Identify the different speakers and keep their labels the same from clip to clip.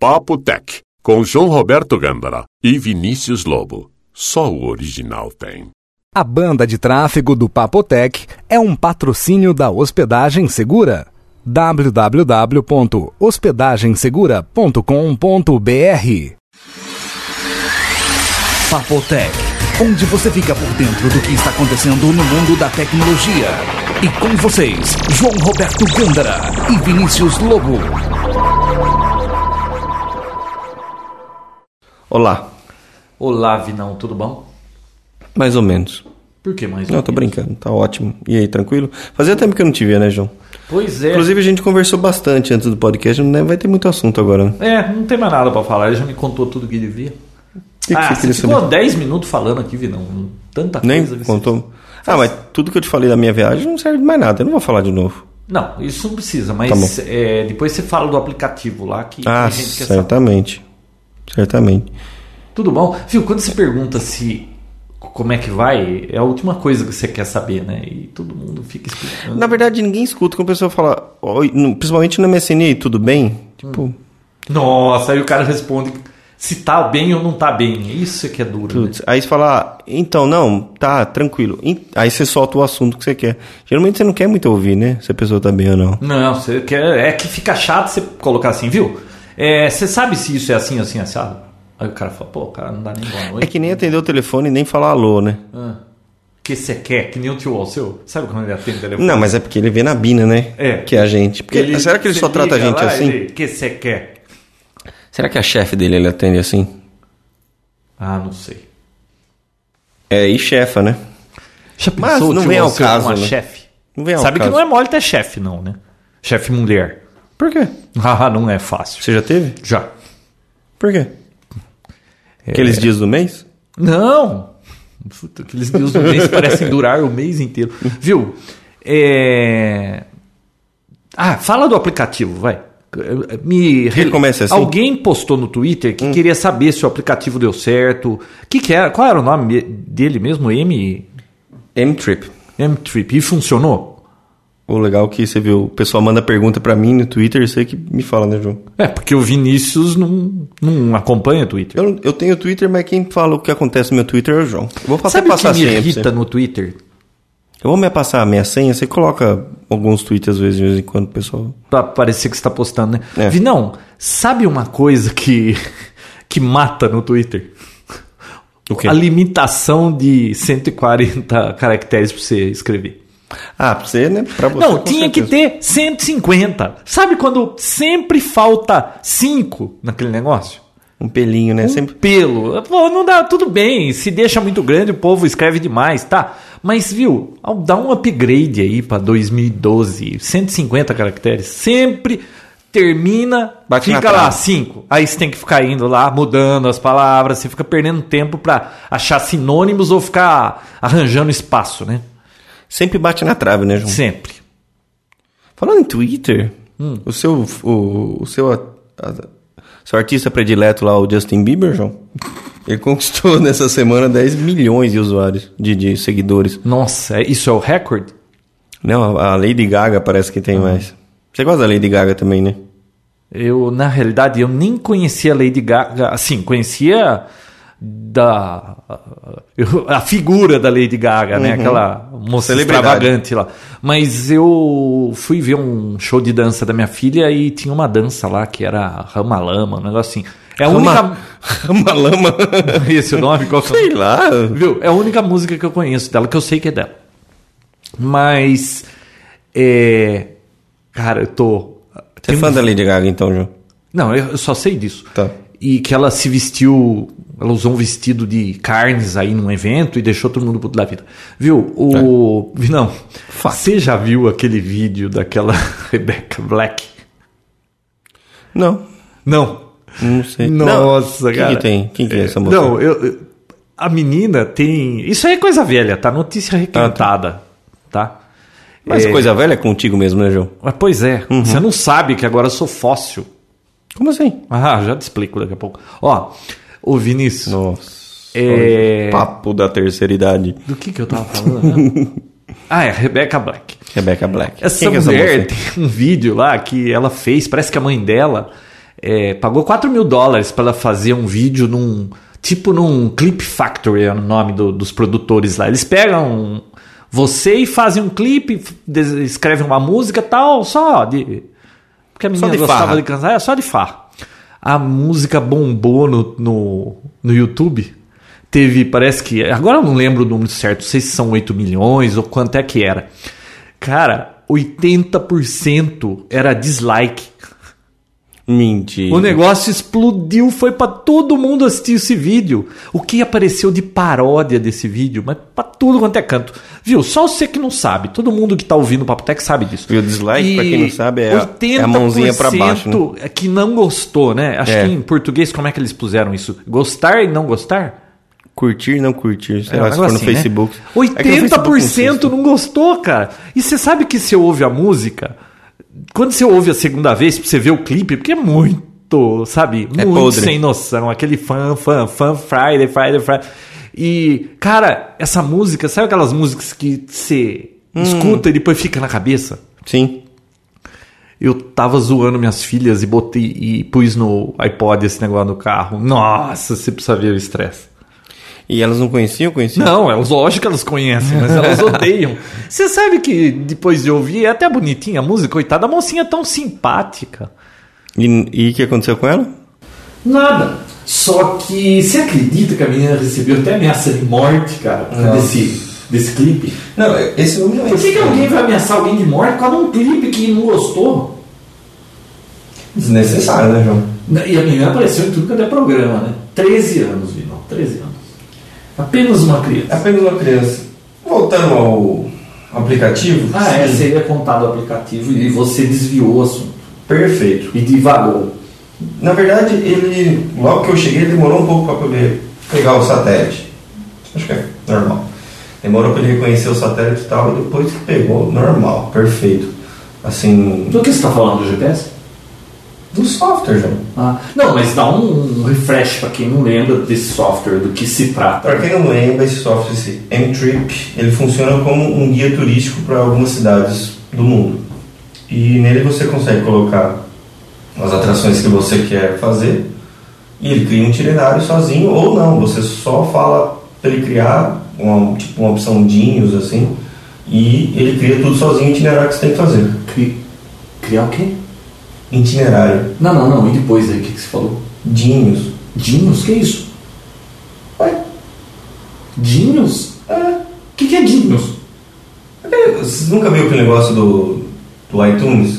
Speaker 1: Papo Tech, com João Roberto Gândara e Vinícius Lobo. Só o original tem.
Speaker 2: A banda de tráfego do Papotec é um patrocínio da Hospedagem Segura. www.hospedagensegura.com.br Papotec, onde você fica por dentro do que está acontecendo no mundo da tecnologia. E com vocês, João Roberto Gândara e Vinícius Lobo.
Speaker 3: Olá,
Speaker 4: Olá, Vinão, tudo bom?
Speaker 3: mais ou menos.
Speaker 4: Por que mais?
Speaker 3: Não,
Speaker 4: ou
Speaker 3: tô
Speaker 4: menos?
Speaker 3: brincando, tá ótimo. E aí, tranquilo? Fazia tempo que eu não te via, né, João?
Speaker 4: Pois é.
Speaker 3: Inclusive, a gente conversou bastante antes do podcast, não vai ter muito assunto agora, né?
Speaker 4: É, não tem mais nada pra falar. Ele já me contou tudo que devia.
Speaker 3: Que, que
Speaker 4: ah,
Speaker 3: você
Speaker 4: você ficou
Speaker 3: saber?
Speaker 4: 10 minutos falando aqui, Vinão. Tanta
Speaker 3: Nem
Speaker 4: coisa. você-
Speaker 3: contou? Ah, mas tudo que eu te falei da minha viagem não serve mais nada, eu não vou falar de novo.
Speaker 4: Não, isso não precisa, mas
Speaker 3: Tá
Speaker 4: é, depois você fala do aplicativo lá que
Speaker 3: Ah,
Speaker 4: a gente quer saber.
Speaker 3: certamente. Certamente.
Speaker 4: Tudo bom? Viu, quando você pergunta se como é que vai, é a última coisa que você quer saber, né? E todo mundo fica explicando.
Speaker 3: Na verdade, ninguém escuta quando a pessoa fala, principalmente no MSN, "E aí, tudo bem? Tipo,
Speaker 4: Nossa, aí o cara responde se tá bem ou não tá bem. Isso é que é duro, né?
Speaker 3: Aí você fala, ah, então, não, tá, tranquilo. Aí você solta o assunto que você quer. Geralmente você não quer muito ouvir, né? Se a pessoa tá bem ou não.
Speaker 4: Não, você quer, é que fica chato você colocar assim, viu? É, você sabe se isso é assim, assim, assado? Aí o cara fala, pô, o cara não dá nem boa noite.
Speaker 3: É que nem atender o telefone e nem falar alô, né?
Speaker 4: Ah, que você quer, que nem o tio Alceu. Sabe quando ele atende o telefone?
Speaker 3: Não, mas é porque ele vê na Bina, né?
Speaker 4: É.
Speaker 3: Que é a gente. Porque, será que ele só trata a gente
Speaker 4: lá,
Speaker 3: assim?
Speaker 4: ele, que você quer?
Speaker 3: Será que a chefe dele ele atende assim?
Speaker 4: Ah, não sei.
Speaker 3: É, e chefa, né?
Speaker 4: Já
Speaker 3: Mas
Speaker 4: pensou o
Speaker 3: não vem ao caso,
Speaker 4: uma
Speaker 3: né?
Speaker 4: chefe?
Speaker 3: Não vem ao
Speaker 4: Sabe
Speaker 3: caso.
Speaker 4: que não é mole ter chefe, não, né? Chefe mulher.
Speaker 3: Por quê?
Speaker 4: Ah, não é fácil.
Speaker 3: Você já teve?
Speaker 4: Já.
Speaker 3: Por quê?
Speaker 4: É.
Speaker 3: Aqueles dias do mês?
Speaker 4: Não! Puta, aqueles dias do mês parecem durar o mês inteiro. Viu? É... Ah, fala do aplicativo, vai. Me
Speaker 3: Ele começa assim? Hum.
Speaker 4: Alguém postou no Twitter que queria saber se o aplicativo deu certo. Que que era? Qual era o nome dele mesmo? M
Speaker 3: M-Trip.
Speaker 4: M-Trip. E funcionou?
Speaker 3: O legal é que você viu, o pessoal manda pergunta pra mim no Twitter, você que me fala, né, João?
Speaker 4: É, porque o Vinícius não, não acompanha o Twitter.
Speaker 3: Eu, eu tenho Twitter, mas quem fala o que acontece no meu Twitter é o João. Eu vou passar,
Speaker 4: Sabe o que me irrita no Twitter?
Speaker 3: Eu vou me passar a minha senha, você coloca alguns tweets às vezes, de vez em quando, pessoal.
Speaker 4: Pra parecer que você tá postando, né?
Speaker 3: É.
Speaker 4: Vinão, sabe uma coisa que, que mata no Twitter? A limitação de 140 caracteres pra você escrever.
Speaker 3: Ah, pra você, né? Pra você.
Speaker 4: Não, tinha que
Speaker 3: certeza.
Speaker 4: ter 150. Sabe quando sempre falta 5 naquele negócio?
Speaker 3: Um pelinho, né?
Speaker 4: Um
Speaker 3: Sempre.
Speaker 4: pelo. Pô, não dá, tudo bem. Se deixa muito grande, o povo escreve demais, tá? Mas, viu, dar um upgrade aí pra 2012, 150 caracteres, sempre termina,
Speaker 3: Bate
Speaker 4: fica lá
Speaker 3: trave.
Speaker 4: 5. Aí você tem que ficar indo lá, mudando as palavras, você fica perdendo tempo pra achar sinônimos ou ficar arranjando espaço, né?
Speaker 3: Sempre bate na trave, né, João?
Speaker 4: Sempre.
Speaker 3: Falando em Twitter,
Speaker 4: Hum.
Speaker 3: o seu. O, o seu. a- a- seu artista predileto lá, o Justin Bieber, João, ele conquistou nessa semana 10 milhões de usuários, de, de seguidores.
Speaker 4: Nossa, é- isso é o recorde?
Speaker 3: Não, a Lady Gaga parece que tem
Speaker 4: Ah.
Speaker 3: mais. Você gosta da Lady Gaga também, né?
Speaker 4: Eu, na realidade, eu nem conhecia a Lady Gaga. Assim, conhecia da a figura da Lady Gaga, né? Aquela moça extravagante lá. Mas eu fui ver um show de dança da minha filha e tinha uma dança lá que era Ramalama, um negócio assim. É a única.
Speaker 3: Uma lama.
Speaker 4: Esse é o nome? Qual
Speaker 3: Sei lá.
Speaker 4: Viu? É a única música que eu conheço dela, que eu sei que é dela. Mas. É. Cara, eu tô.
Speaker 3: Você é fã da Lady Gaga, então, João?
Speaker 4: Não, eu eu só sei disso.
Speaker 3: Tá.
Speaker 4: E que ela se vestiu, ela usou um vestido de carnes aí num evento e deixou todo mundo puto da vida. Viu? O. Não. Você já viu aquele vídeo daquela Rebecca Black?
Speaker 3: Não,
Speaker 4: Não.
Speaker 3: não sei.
Speaker 4: Nossa,
Speaker 3: não.
Speaker 4: cara.
Speaker 3: Quem que tem? Quem que é essa moça?
Speaker 4: Não, eu, eu- a menina tem. Isso aí é coisa velha, tá? Notícia requentada, tá?
Speaker 3: Mas
Speaker 4: É,
Speaker 3: coisa velha é contigo mesmo, né, João?
Speaker 4: Mas, pois é,
Speaker 3: Uhum.
Speaker 4: você não sabe que agora eu sou fóssil.
Speaker 3: Como assim?
Speaker 4: Ah, já te explico daqui a pouco. Ó, o Vinícius.
Speaker 3: Nossa.
Speaker 4: É...
Speaker 3: Papo da terceira idade.
Speaker 4: Do que que eu tava falando? ah, é Rebecca Black.
Speaker 3: Rebecca Black.
Speaker 4: Essa
Speaker 3: Quem que é
Speaker 4: mulher
Speaker 3: moça?
Speaker 4: tem um vídeo lá que ela fez, parece que a mãe dela é, pagou 4 mil dólares para ela fazer um vídeo num. Tipo num Clip Factory, é o nome do- dos produtores lá. Eles pegam você e fazem um clipe, escrevem uma música tal, só de. Porque a menina
Speaker 5: de
Speaker 4: gostava
Speaker 5: farra.
Speaker 4: de cantar, é só de farra. A música bombou no, no, no YouTube. Teve, parece que. Agora eu não lembro o número certo, não sei se são 8 milhões ou quanto é que era. Cara, 80% era dislike.
Speaker 5: Mentira.
Speaker 4: O negócio explodiu, foi pra todo mundo assistir esse vídeo. O que apareceu de paródia desse vídeo, mas pra tudo quanto é canto. Viu? Só você que não sabe. Todo mundo que tá ouvindo o Papo Tech sabe disso.
Speaker 5: E o dislike, pra quem não sabe, é a- é a mãozinha pra baixo, né?
Speaker 4: 80% é que não gostou, né? Acho
Speaker 5: É.
Speaker 4: que em português, como é que eles puseram isso? Gostar e não gostar?
Speaker 5: Curtir, não curtir. Sei
Speaker 4: É
Speaker 5: lá, se for no
Speaker 4: assim, né?
Speaker 5: Facebook.
Speaker 4: 80%
Speaker 5: É no Facebook não
Speaker 4: gostou, cara. E você sabe que você ouve a música, quando você ouve a segunda vez, pra você ver o clipe, porque é muito, sabe,
Speaker 5: É
Speaker 4: muito
Speaker 5: podre.
Speaker 4: sem noção. Aquele fã, fã, fã, Friday, Friday, Friday. E, cara, essa música, sabe aquelas músicas que você
Speaker 5: Hum.
Speaker 4: escuta e depois fica na cabeça?
Speaker 5: Sim.
Speaker 4: Eu tava zoando minhas filhas e botei e pus no iPod esse negócio no carro. Nossa, você precisa ver o estresse.
Speaker 5: E elas não conheciam? Conheciam?
Speaker 4: Não, é lógico que elas conhecem, mas elas odeiam. Você sabe que depois de ouvir, é até bonitinha a música, coitada, a mocinha é tão simpática.
Speaker 5: E e o que aconteceu com ela?
Speaker 4: Nada. Só que você acredita que a menina recebeu até ameaça de morte, cara, por causa desse, desse clipe?
Speaker 3: Não, esse nome não é
Speaker 4: Por que, que alguém vai ameaçar alguém de morte por causa de um clipe que não gostou?
Speaker 3: desnecessário, né, João?
Speaker 4: E a menina apareceu em tudo que é programa, né? 13 anos, Vinão, 13 anos. Apenas uma criança.
Speaker 3: Apenas uma criança. Voltando ao aplicativo.
Speaker 4: Ah, é,
Speaker 3: sim,
Speaker 4: seria contado o aplicativo e você desviou o assunto.
Speaker 3: Perfeito.
Speaker 4: E divagou.
Speaker 3: Na verdade, ele, logo que eu cheguei, ele demorou um pouco para poder pegar o satélite. Acho que é normal. Demorou para ele reconhecer o satélite e tal, e depois que pegou, normal, perfeito. Assim,
Speaker 4: Do que você está falando do GPS?
Speaker 3: Do software, João.
Speaker 4: Ah, não, mas dá um, um refresh para quem não lembra desse software, do que se trata.
Speaker 3: Para quem não lembra, esse software, esse M-Trip, ele funciona como um guia turístico para algumas cidades do mundo. E nele você consegue colocar as atrações que você quer fazer e ele cria um itinerário sozinho ou não, você só fala para ele criar uma, tipo uma opção Dinhos assim e ele cria tudo sozinho o itinerário que você tem que fazer.
Speaker 4: Cri- Criar o quê?
Speaker 3: Itinerário.
Speaker 4: Não, não, não. E depois aí, o que, que você falou?
Speaker 3: Dinhos.
Speaker 4: Dinhos? Que é isso?
Speaker 3: Ué,
Speaker 4: Dinhos?
Speaker 3: é.
Speaker 4: O que, que é Dinhos?
Speaker 3: Vocês nunca viram aquele negócio do, do iTunes?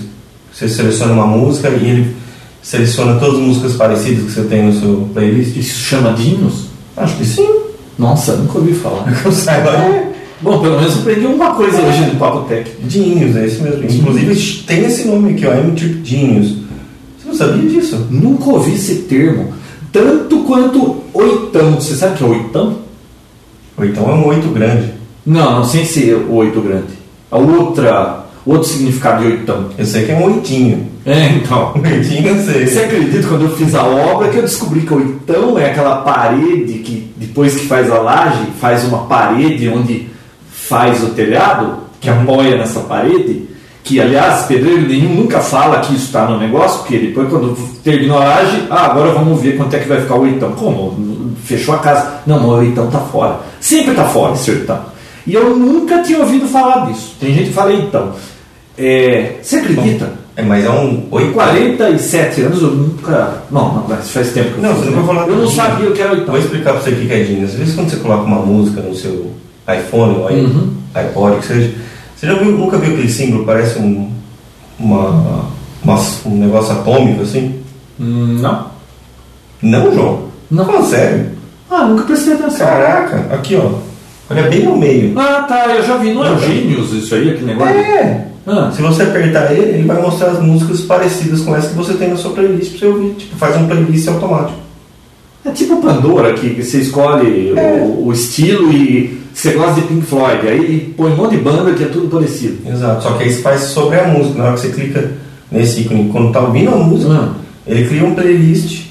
Speaker 3: Você seleciona uma música e ele seleciona todas as músicas parecidas que você tem no seu playlist?
Speaker 4: Isso chama Dinhos?
Speaker 3: Acho que sim.
Speaker 4: Nossa, nunca ouvi falar.
Speaker 3: Eu saiba. É.
Speaker 4: Bom, pelo menos aprendi uma coisa hoje no Papo Tech.
Speaker 3: Dinhos, é isso mesmo. Inclusive tem esse nome aqui, ó, M-Trip Dinhos. Você não sabia disso?
Speaker 4: Nunca ouvi esse termo. Tanto quanto oitão. Você sabe o que é oitão?
Speaker 3: Ou então é um oito grande.
Speaker 4: Não, não sem ser o oito grande. A outra, outro significado de oitão.
Speaker 3: Eu sei que é um oitinho.
Speaker 4: É, então.
Speaker 3: Oitinho eu sei.
Speaker 4: Você acredita quando eu fiz a obra que eu descobri que oitão é aquela parede que depois que faz a laje, faz uma parede onde faz o telhado, que apoia nessa parede, que aliás, pedreiro nenhum nunca fala que isso está no negócio, porque depois quando terminou a laje, ah, agora vamos ver quanto é que vai ficar o oitão. Como? Fechou a casa. Não, mas o oitão tá fora. Sempre tá fora esse oitão. E eu nunca tinha ouvido falar disso. Tem gente que fala então. É, você acredita?
Speaker 3: É, mas é um oito
Speaker 4: 47 anos eu nunca. Não, não, mas faz tempo que eu
Speaker 3: Não, você nunca
Speaker 4: né?
Speaker 3: falou
Speaker 4: Eu não sabia o que era oitão.
Speaker 3: Vou explicar pra você o que é Dinhos. Às vezes quando você coloca uma música no seu iPhone ou
Speaker 4: Uhum.
Speaker 3: iPod, que seja, você já viu, nunca viu aquele símbolo? Parece um, uma, uma- um negócio atômico assim?
Speaker 4: Hum, Não.
Speaker 3: Não, João.
Speaker 4: Não.
Speaker 3: Fala sério.
Speaker 4: Ah, nunca prestei atenção.
Speaker 3: Caraca, aqui ó. Olha bem no meio.
Speaker 4: Ah, tá, eu já vi. Não é o Gênios isso aí, aquele negócio?
Speaker 3: É.
Speaker 4: Ah,
Speaker 3: Se você apertar ele, ele vai mostrar as músicas parecidas com essa que você tem na sua playlist pra você ouvir. Tipo, faz um playlist automático.
Speaker 4: É tipo Pandora, que você escolhe o, o estilo e você gosta de Pink Floyd. Aí põe um monte de banda que é tudo parecido.
Speaker 3: Exato. Só que aí você faz sobre a música. Na hora que você clica nesse ícone, quando tá ouvindo a música,
Speaker 4: Ah.
Speaker 3: ele cria um playlist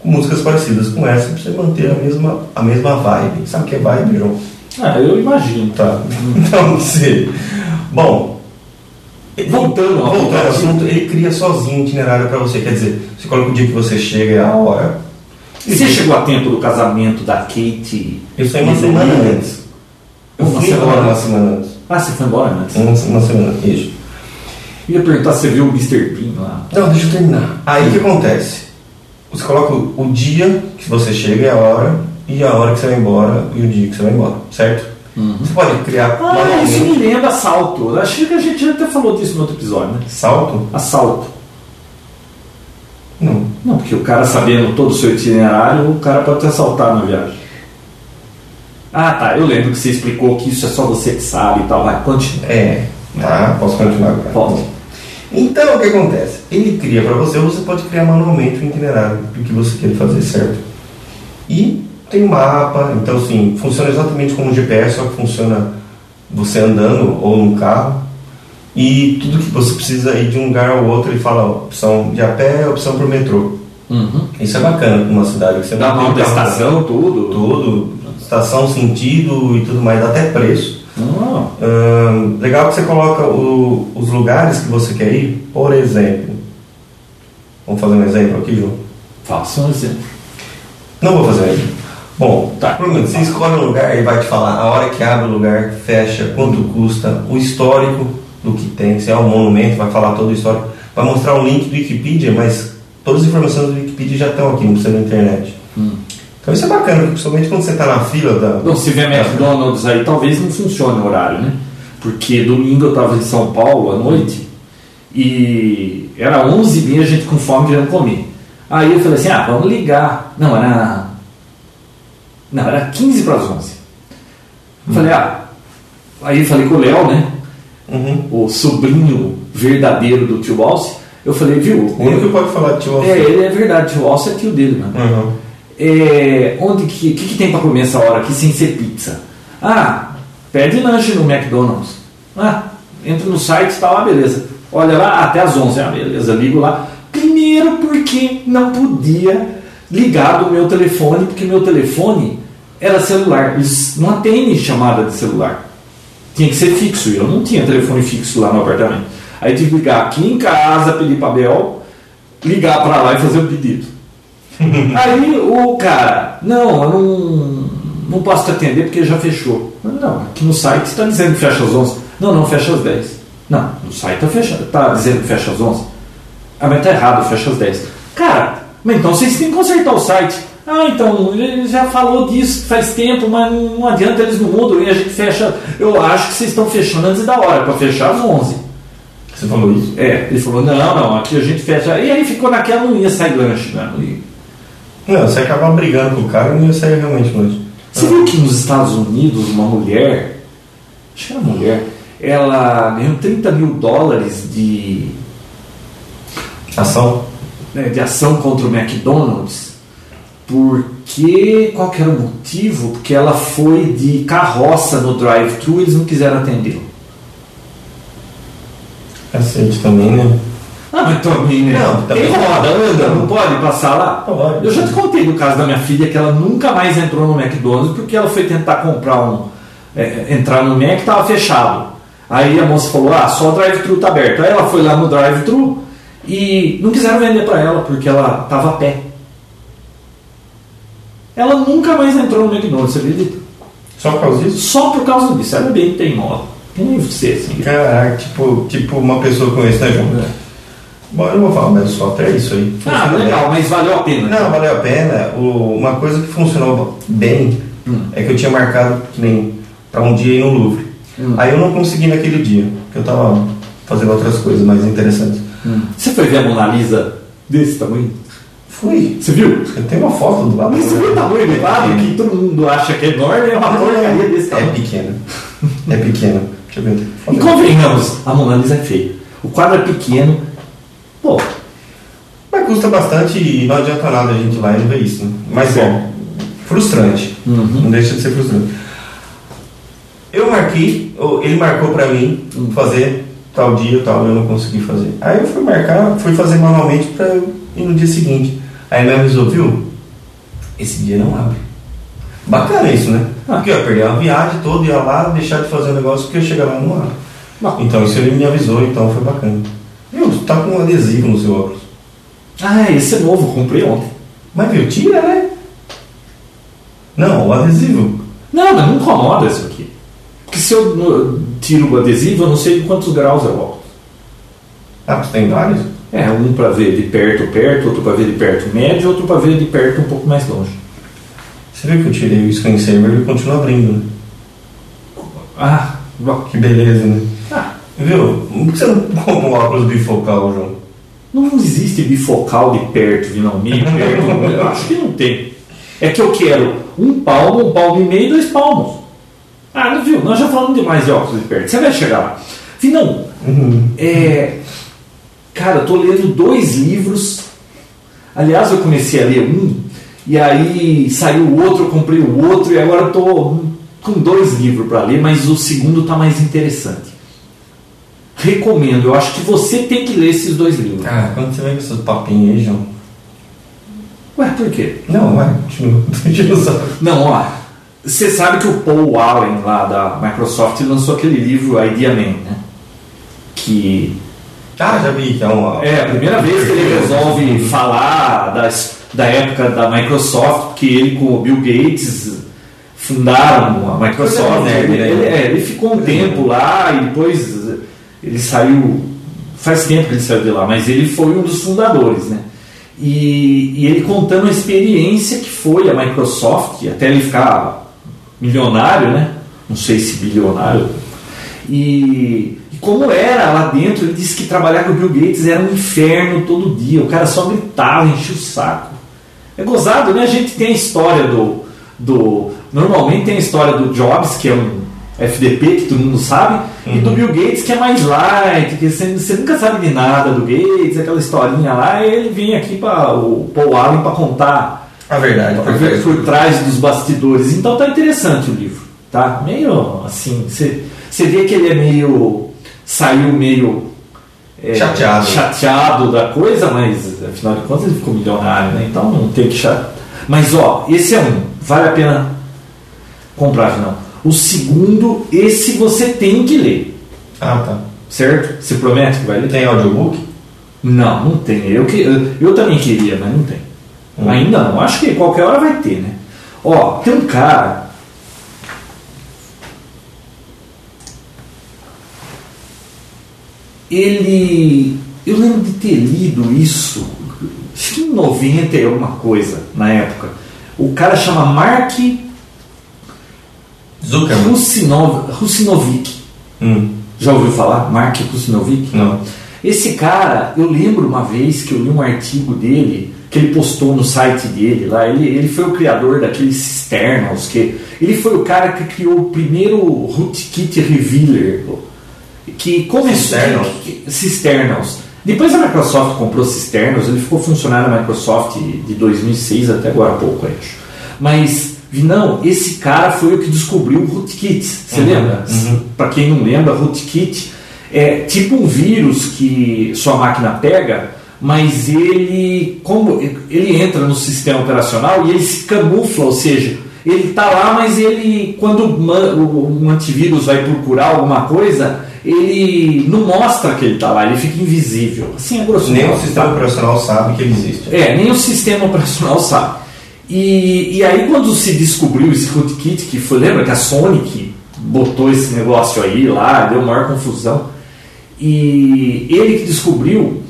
Speaker 3: com músicas parecidas com essa pra você manter a mesma, a mesma vibe. Sabe o que é vibe, João?
Speaker 4: Ah, eu imagino.
Speaker 3: Tá. Então, você. Bom, Ele-
Speaker 4: Voltando ao
Speaker 3: voltando assunto, ele cria sozinho o itinerário para você. Quer dizer, você coloca o dia que você chega e a hora.
Speaker 4: E você chegou a tempo do casamento da Kate?
Speaker 3: Eu saí uma semana antes. Eu
Speaker 4: Uma
Speaker 3: fui
Speaker 4: semana
Speaker 3: embora uma semana antes.
Speaker 4: Ah, você foi embora antes?
Speaker 3: Uma, uma semana, isso.
Speaker 4: Eu ia perguntar se você viu o Mr. Bean lá.
Speaker 3: Não, deixa eu terminar. Aí o que acontece? Você coloca o dia que você chega e a hora, e a hora que você vai embora e o dia que você vai embora, certo? Você pode criar
Speaker 4: Ah, isso me lembra assalto. Acho que a gente até falou disso no outro episódio, né?
Speaker 3: Salto?
Speaker 4: Assalto.
Speaker 3: Não.
Speaker 4: Não, porque o cara sabendo todo o seu itinerário, o cara pode te assaltar na viagem. Ah, tá. Eu lembro que você explicou que isso é só você que sabe e tal. Vai, continua.
Speaker 3: É, tá? Posso continuar agora?
Speaker 4: Pode.
Speaker 3: Então, o que acontece? Ele cria para você, ou você pode criar manualmente o itinerário do que você quer fazer, certo? E tem mapa, então assim, funciona exatamente como um GPS, só que funciona você andando ou no carro. E tudo que você precisa ir de um lugar ao outro, ele fala ó, opção de a pé, opção por metrô.
Speaker 4: Uhum.
Speaker 3: Isso é bacana numa cidade que você
Speaker 4: Dá
Speaker 3: não tem
Speaker 4: estação, tudo.
Speaker 3: Tudo, estação, sentido e tudo mais, dá até preço. Ahn, legal que você coloca o- os lugares que você quer ir, por exemplo. Vamos fazer um exemplo aqui, João?
Speaker 4: faça um exemplo.
Speaker 3: Não vou fazer um exemplo. Bom,
Speaker 4: Tá.
Speaker 3: você escolhe um lugar e vai te falar a hora que abre o lugar, fecha, quanto custa, o histórico do que tem, se é um monumento, vai falar todo o histórico. Vai mostrar um link do Wikipedia, mas todas as informações do Wikipedia já estão aqui, não precisa da internet. Então isso é bacana, porque principalmente quando você está na fila da.
Speaker 4: Bom, se vier McDonald's aí, talvez não funcione o horário, né? Porque domingo eu estava em São Paulo à noite e era 11h30 a gente com fome querendo comer. Aí eu falei assim: ah, vamos ligar. Não, era. Não, era 15 para as 11. Eu falei: ah. Aí eu falei com o Léo, né?
Speaker 3: Uhum.
Speaker 4: O sobrinho verdadeiro do tio Alce. Eu falei: viu?
Speaker 3: O único que pode falar tio
Speaker 4: É, ele é verdade, tio Alce é tio dele, mano.
Speaker 3: Uhum.
Speaker 4: É, onde que, que, que tem para comer essa hora aqui sem ser pizza? Ah, pede lanche no McDonald's. Ah, entra no site e tal, ah, beleza. Olha lá, até às 11, ah, beleza, ligo lá. Primeiro porque não podia ligar do meu telefone, porque meu telefone era celular. Eles não atende chamada de celular. Tinha que ser fixo, e eu não tinha telefone fixo lá no apartamento. Aí tive que ligar aqui em casa, pedir para Bel, ligar para lá e fazer o pedido. Aí o cara, não, eu não, não posso te atender porque já fechou. Não, aqui no site está dizendo que fecha às 11. Não, não, fecha às 10. Não, no site está fecha, tá dizendo que fecha às 11. Ah, mas tá errado, fecha às 10. Cara, mas então vocês têm que consertar o site. Ah, então, ele já falou disso faz tempo, mas não adianta, eles não mudam e a gente fecha. Eu acho que vocês estão fechando antes da hora, para fechar às 11.
Speaker 3: Você falou isso?
Speaker 4: É, ele falou: não, não, aqui a gente fecha. E aí ficou naquela, não ia sair lanche, né? Não.
Speaker 3: Não, você acabava brigando com o cara e não ia sair realmente longe.
Speaker 4: Você viu que nos Estados Unidos uma mulher, acho que era mulher, ela ganhou 30 mil dólares de,
Speaker 3: Ação?
Speaker 4: né, de ação contra o McDonald's, porque. Qual que era o motivo? Porque ela foi de carroça no drive-thru e eles não quiseram atendê-la.
Speaker 3: Cacete também, né?
Speaker 4: Ah, mas também, né?
Speaker 3: Não, também
Speaker 4: Tem roda,
Speaker 3: não.
Speaker 4: anda, não pode passar lá?
Speaker 3: Pode.
Speaker 4: Eu já te contei do caso da minha filha que ela nunca mais entrou no McDonald's porque ela foi tentar comprar um. é, entrar no Mac e estava fechado. Aí a moça falou: ah, só o drive-thru tá aberto. Aí ela foi lá no drive-thru e não quiseram vender para ela porque ela estava a pé. Ela nunca mais entrou no McDonald's, você acredita?
Speaker 3: Só por causa disso?
Speaker 4: Só por causa disso. Ela é bem teimosa. Nem você, assim.
Speaker 3: Caraca, tipo, tipo uma pessoa com esse, né, João? Bom, eu não vou falar, mas o software é isso aí.
Speaker 4: Ah,
Speaker 3: Funciona bem.
Speaker 4: legal, mas valeu a pena.
Speaker 3: Não, valeu a pena. O- uma coisa que funcionou bem é que eu tinha marcado que nem para um dia ir no Louvre. Aí eu não consegui naquele dia, porque eu tava fazendo outras coisas mais interessantes.
Speaker 4: Você foi ver a Mona Lisa desse tamanho?
Speaker 3: Fui.
Speaker 4: Você viu?
Speaker 3: Tenho uma foto do lado.
Speaker 4: Você viu o tamanho do lado que todo mundo acha que é enorme, é uma porcaria desse
Speaker 3: É
Speaker 4: tamanho.
Speaker 3: pequeno. É pequeno. Deixa eu ver.
Speaker 4: E convenhamos, a Mona Lisa é feia. O quadro é pequeno. Pô,
Speaker 3: Mas custa bastante e não adianta nada a gente ir lá e ver isso. Né? Mas bom, frustrante.
Speaker 4: Uhum.
Speaker 3: Não deixa de ser frustrante. Eu marquei, ele marcou pra mim fazer tal dia, tal, eu não consegui fazer. Aí eu fui marcar, fui fazer manualmente pra ir no dia seguinte. Aí me avisou, viu? Esse dia não abre. Bacana isso, né?
Speaker 4: Ah.
Speaker 3: Porque eu ia perder uma viagem toda, ia lá, deixar de fazer o negócio, porque eu chegar lá não abre. Então isso ele me avisou, então foi bacana. Viu, tá com um adesivo no seu óculos.
Speaker 4: Ah, esse é novo, comprei ontem.
Speaker 3: Mas viu, tira, né? Não, o adesivo.
Speaker 4: Não, mas não incomoda isso aqui. Porque se eu tiro o adesivo, eu não sei quantos graus é o óculos.
Speaker 3: Ah, você tem vários?
Speaker 4: É, um para ver de perto, perto, outro para ver de perto médio, outro para ver de perto um pouco mais longe.
Speaker 3: Você viu que eu tirei o screensaver e ele continua abrindo, né?
Speaker 4: Ah.
Speaker 3: Que beleza, né?
Speaker 4: Ah,
Speaker 3: Viu? Por que você não compra um óculos bifocal, João?
Speaker 4: não existe bifocal de perto, não, meio perto. eu acho que não tem. É que eu quero um palmo, um palmo e meio e dois palmos. Ah, não viu? Nós já falamos demais de óculos de perto. Você vai chegar lá. Finão, é, cara, eu tô lendo dois livros. Aliás, eu comecei a ler um, e aí saiu o outro, eu comprei o outro, e agora eu tô com dois livros para ler, mas o segundo tá mais interessante. Recomendo, eu acho que você tem que ler esses dois livros.
Speaker 3: Ah, quando você vem com esses papinhos aí, João.
Speaker 4: Ué, por quê?
Speaker 3: Não, usar.
Speaker 4: Não, ó. Você sabe que o Paul Allen lá da Microsoft lançou aquele livro Idea Man, né? Que
Speaker 3: Ah, já vi que é uma.
Speaker 4: é a primeira vez que ele resolve falar das, da época da Microsoft, porque ele com o Bill Gates fundaram a Microsoft.
Speaker 3: De nerd,
Speaker 4: Ele,
Speaker 3: né?
Speaker 4: ele- é, ele ficou um tempo lá e depois ele saiu. Faz tempo que ele saiu de lá, mas ele foi um dos fundadores, né? E, e ele contando a experiência que foi a Microsoft, até ele ficar milionário, né? Não sei se bilionário. E como era lá dentro, ele disse que trabalhar com o Bill Gates era um inferno todo dia. O cara só gritava, enchia o saco. É gozado, né? A gente tem a história do, do. Normalmente tem a história do Jobs, que é um FDP, que todo mundo sabe, e do Bill Gates, que é mais light, que você, você nunca sabe de nada do Gates, aquela historinha lá, e ele vem aqui para o Paul Allen para contar
Speaker 3: A verdade,
Speaker 4: por, por trás dos bastidores. Então tá interessante o livro, tá? Meio assim, você você vê que ele é meio. Saiu meio. é,
Speaker 3: Chateado.
Speaker 4: chateado da coisa, mas afinal de contas ele ficou milionário, né? Então não tem que chatear. Mas ó, esse é um, vale a pena comprar, não. O segundo, esse você tem que ler,
Speaker 3: Ah, tá.
Speaker 4: certo? Você promete que vai ler?
Speaker 3: Tem audiobook?
Speaker 4: Não, não tem. Eu, que, eu, eu também queria, mas não tem.
Speaker 3: Hum.
Speaker 4: Ainda não. Acho que qualquer hora vai ter, né? Ó, tem um cara. Ele. Eu lembro de ter lido isso. Acho que em 90 e alguma coisa, na época. O cara chama Mark
Speaker 3: Zuckerman.
Speaker 4: Rusinov, Rusinovic.
Speaker 3: Hum,
Speaker 4: Já ouviu falar? Mark Rusinovic?
Speaker 3: não.
Speaker 4: Esse cara, eu lembro uma vez que eu li um artigo dele que ele postou no site dele lá. Ele, ele foi o criador daqueles cisternals. Que, ele foi o cara que criou o primeiro rootkit revealer. Que começou.
Speaker 3: Cisternals?
Speaker 4: que- cisternals. Depois a Microsoft comprou cisternals. Ele ficou funcionário da Microsoft de 2006 até agora há pouco, acho. Mas, não, esse cara foi o que descobriu o rootkit. Você
Speaker 3: Uhum,
Speaker 4: lembra?
Speaker 3: uhum.
Speaker 4: Para quem não lembra, rootkit é tipo um vírus que sua máquina pega, mas ele como ele entra no sistema operacional e ele se camufla, ou seja, ele está lá, mas ele quando o, antivírus vai procurar alguma coisa, ele não mostra que ele está lá, ele fica invisível. Assim é grosso
Speaker 3: Nem o sistema operacional sabe que ele existe.
Speaker 4: É, nem o sistema operacional sabe. E, e aí quando se descobriu esse rootkit, que foi, lembra que a Sony que botou esse negócio aí lá, deu maior confusão. E ele que descobriu,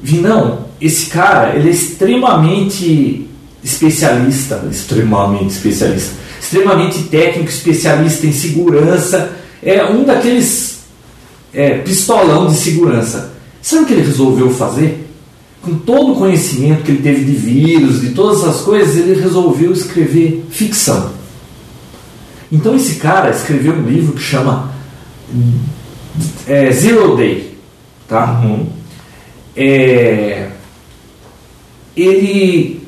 Speaker 4: vi não, esse cara, ele é extremamente especialista, extremamente especialista, extremamente técnico, especialista em segurança, é um daqueles é, pistolão de segurança. Sabe o que ele resolveu fazer? Com todo o conhecimento que ele teve de vírus, de todas essas coisas, ele resolveu escrever ficção. Então esse cara escreveu um livro que chama é, Zero Day, tá?
Speaker 3: Uhum.
Speaker 4: É, ele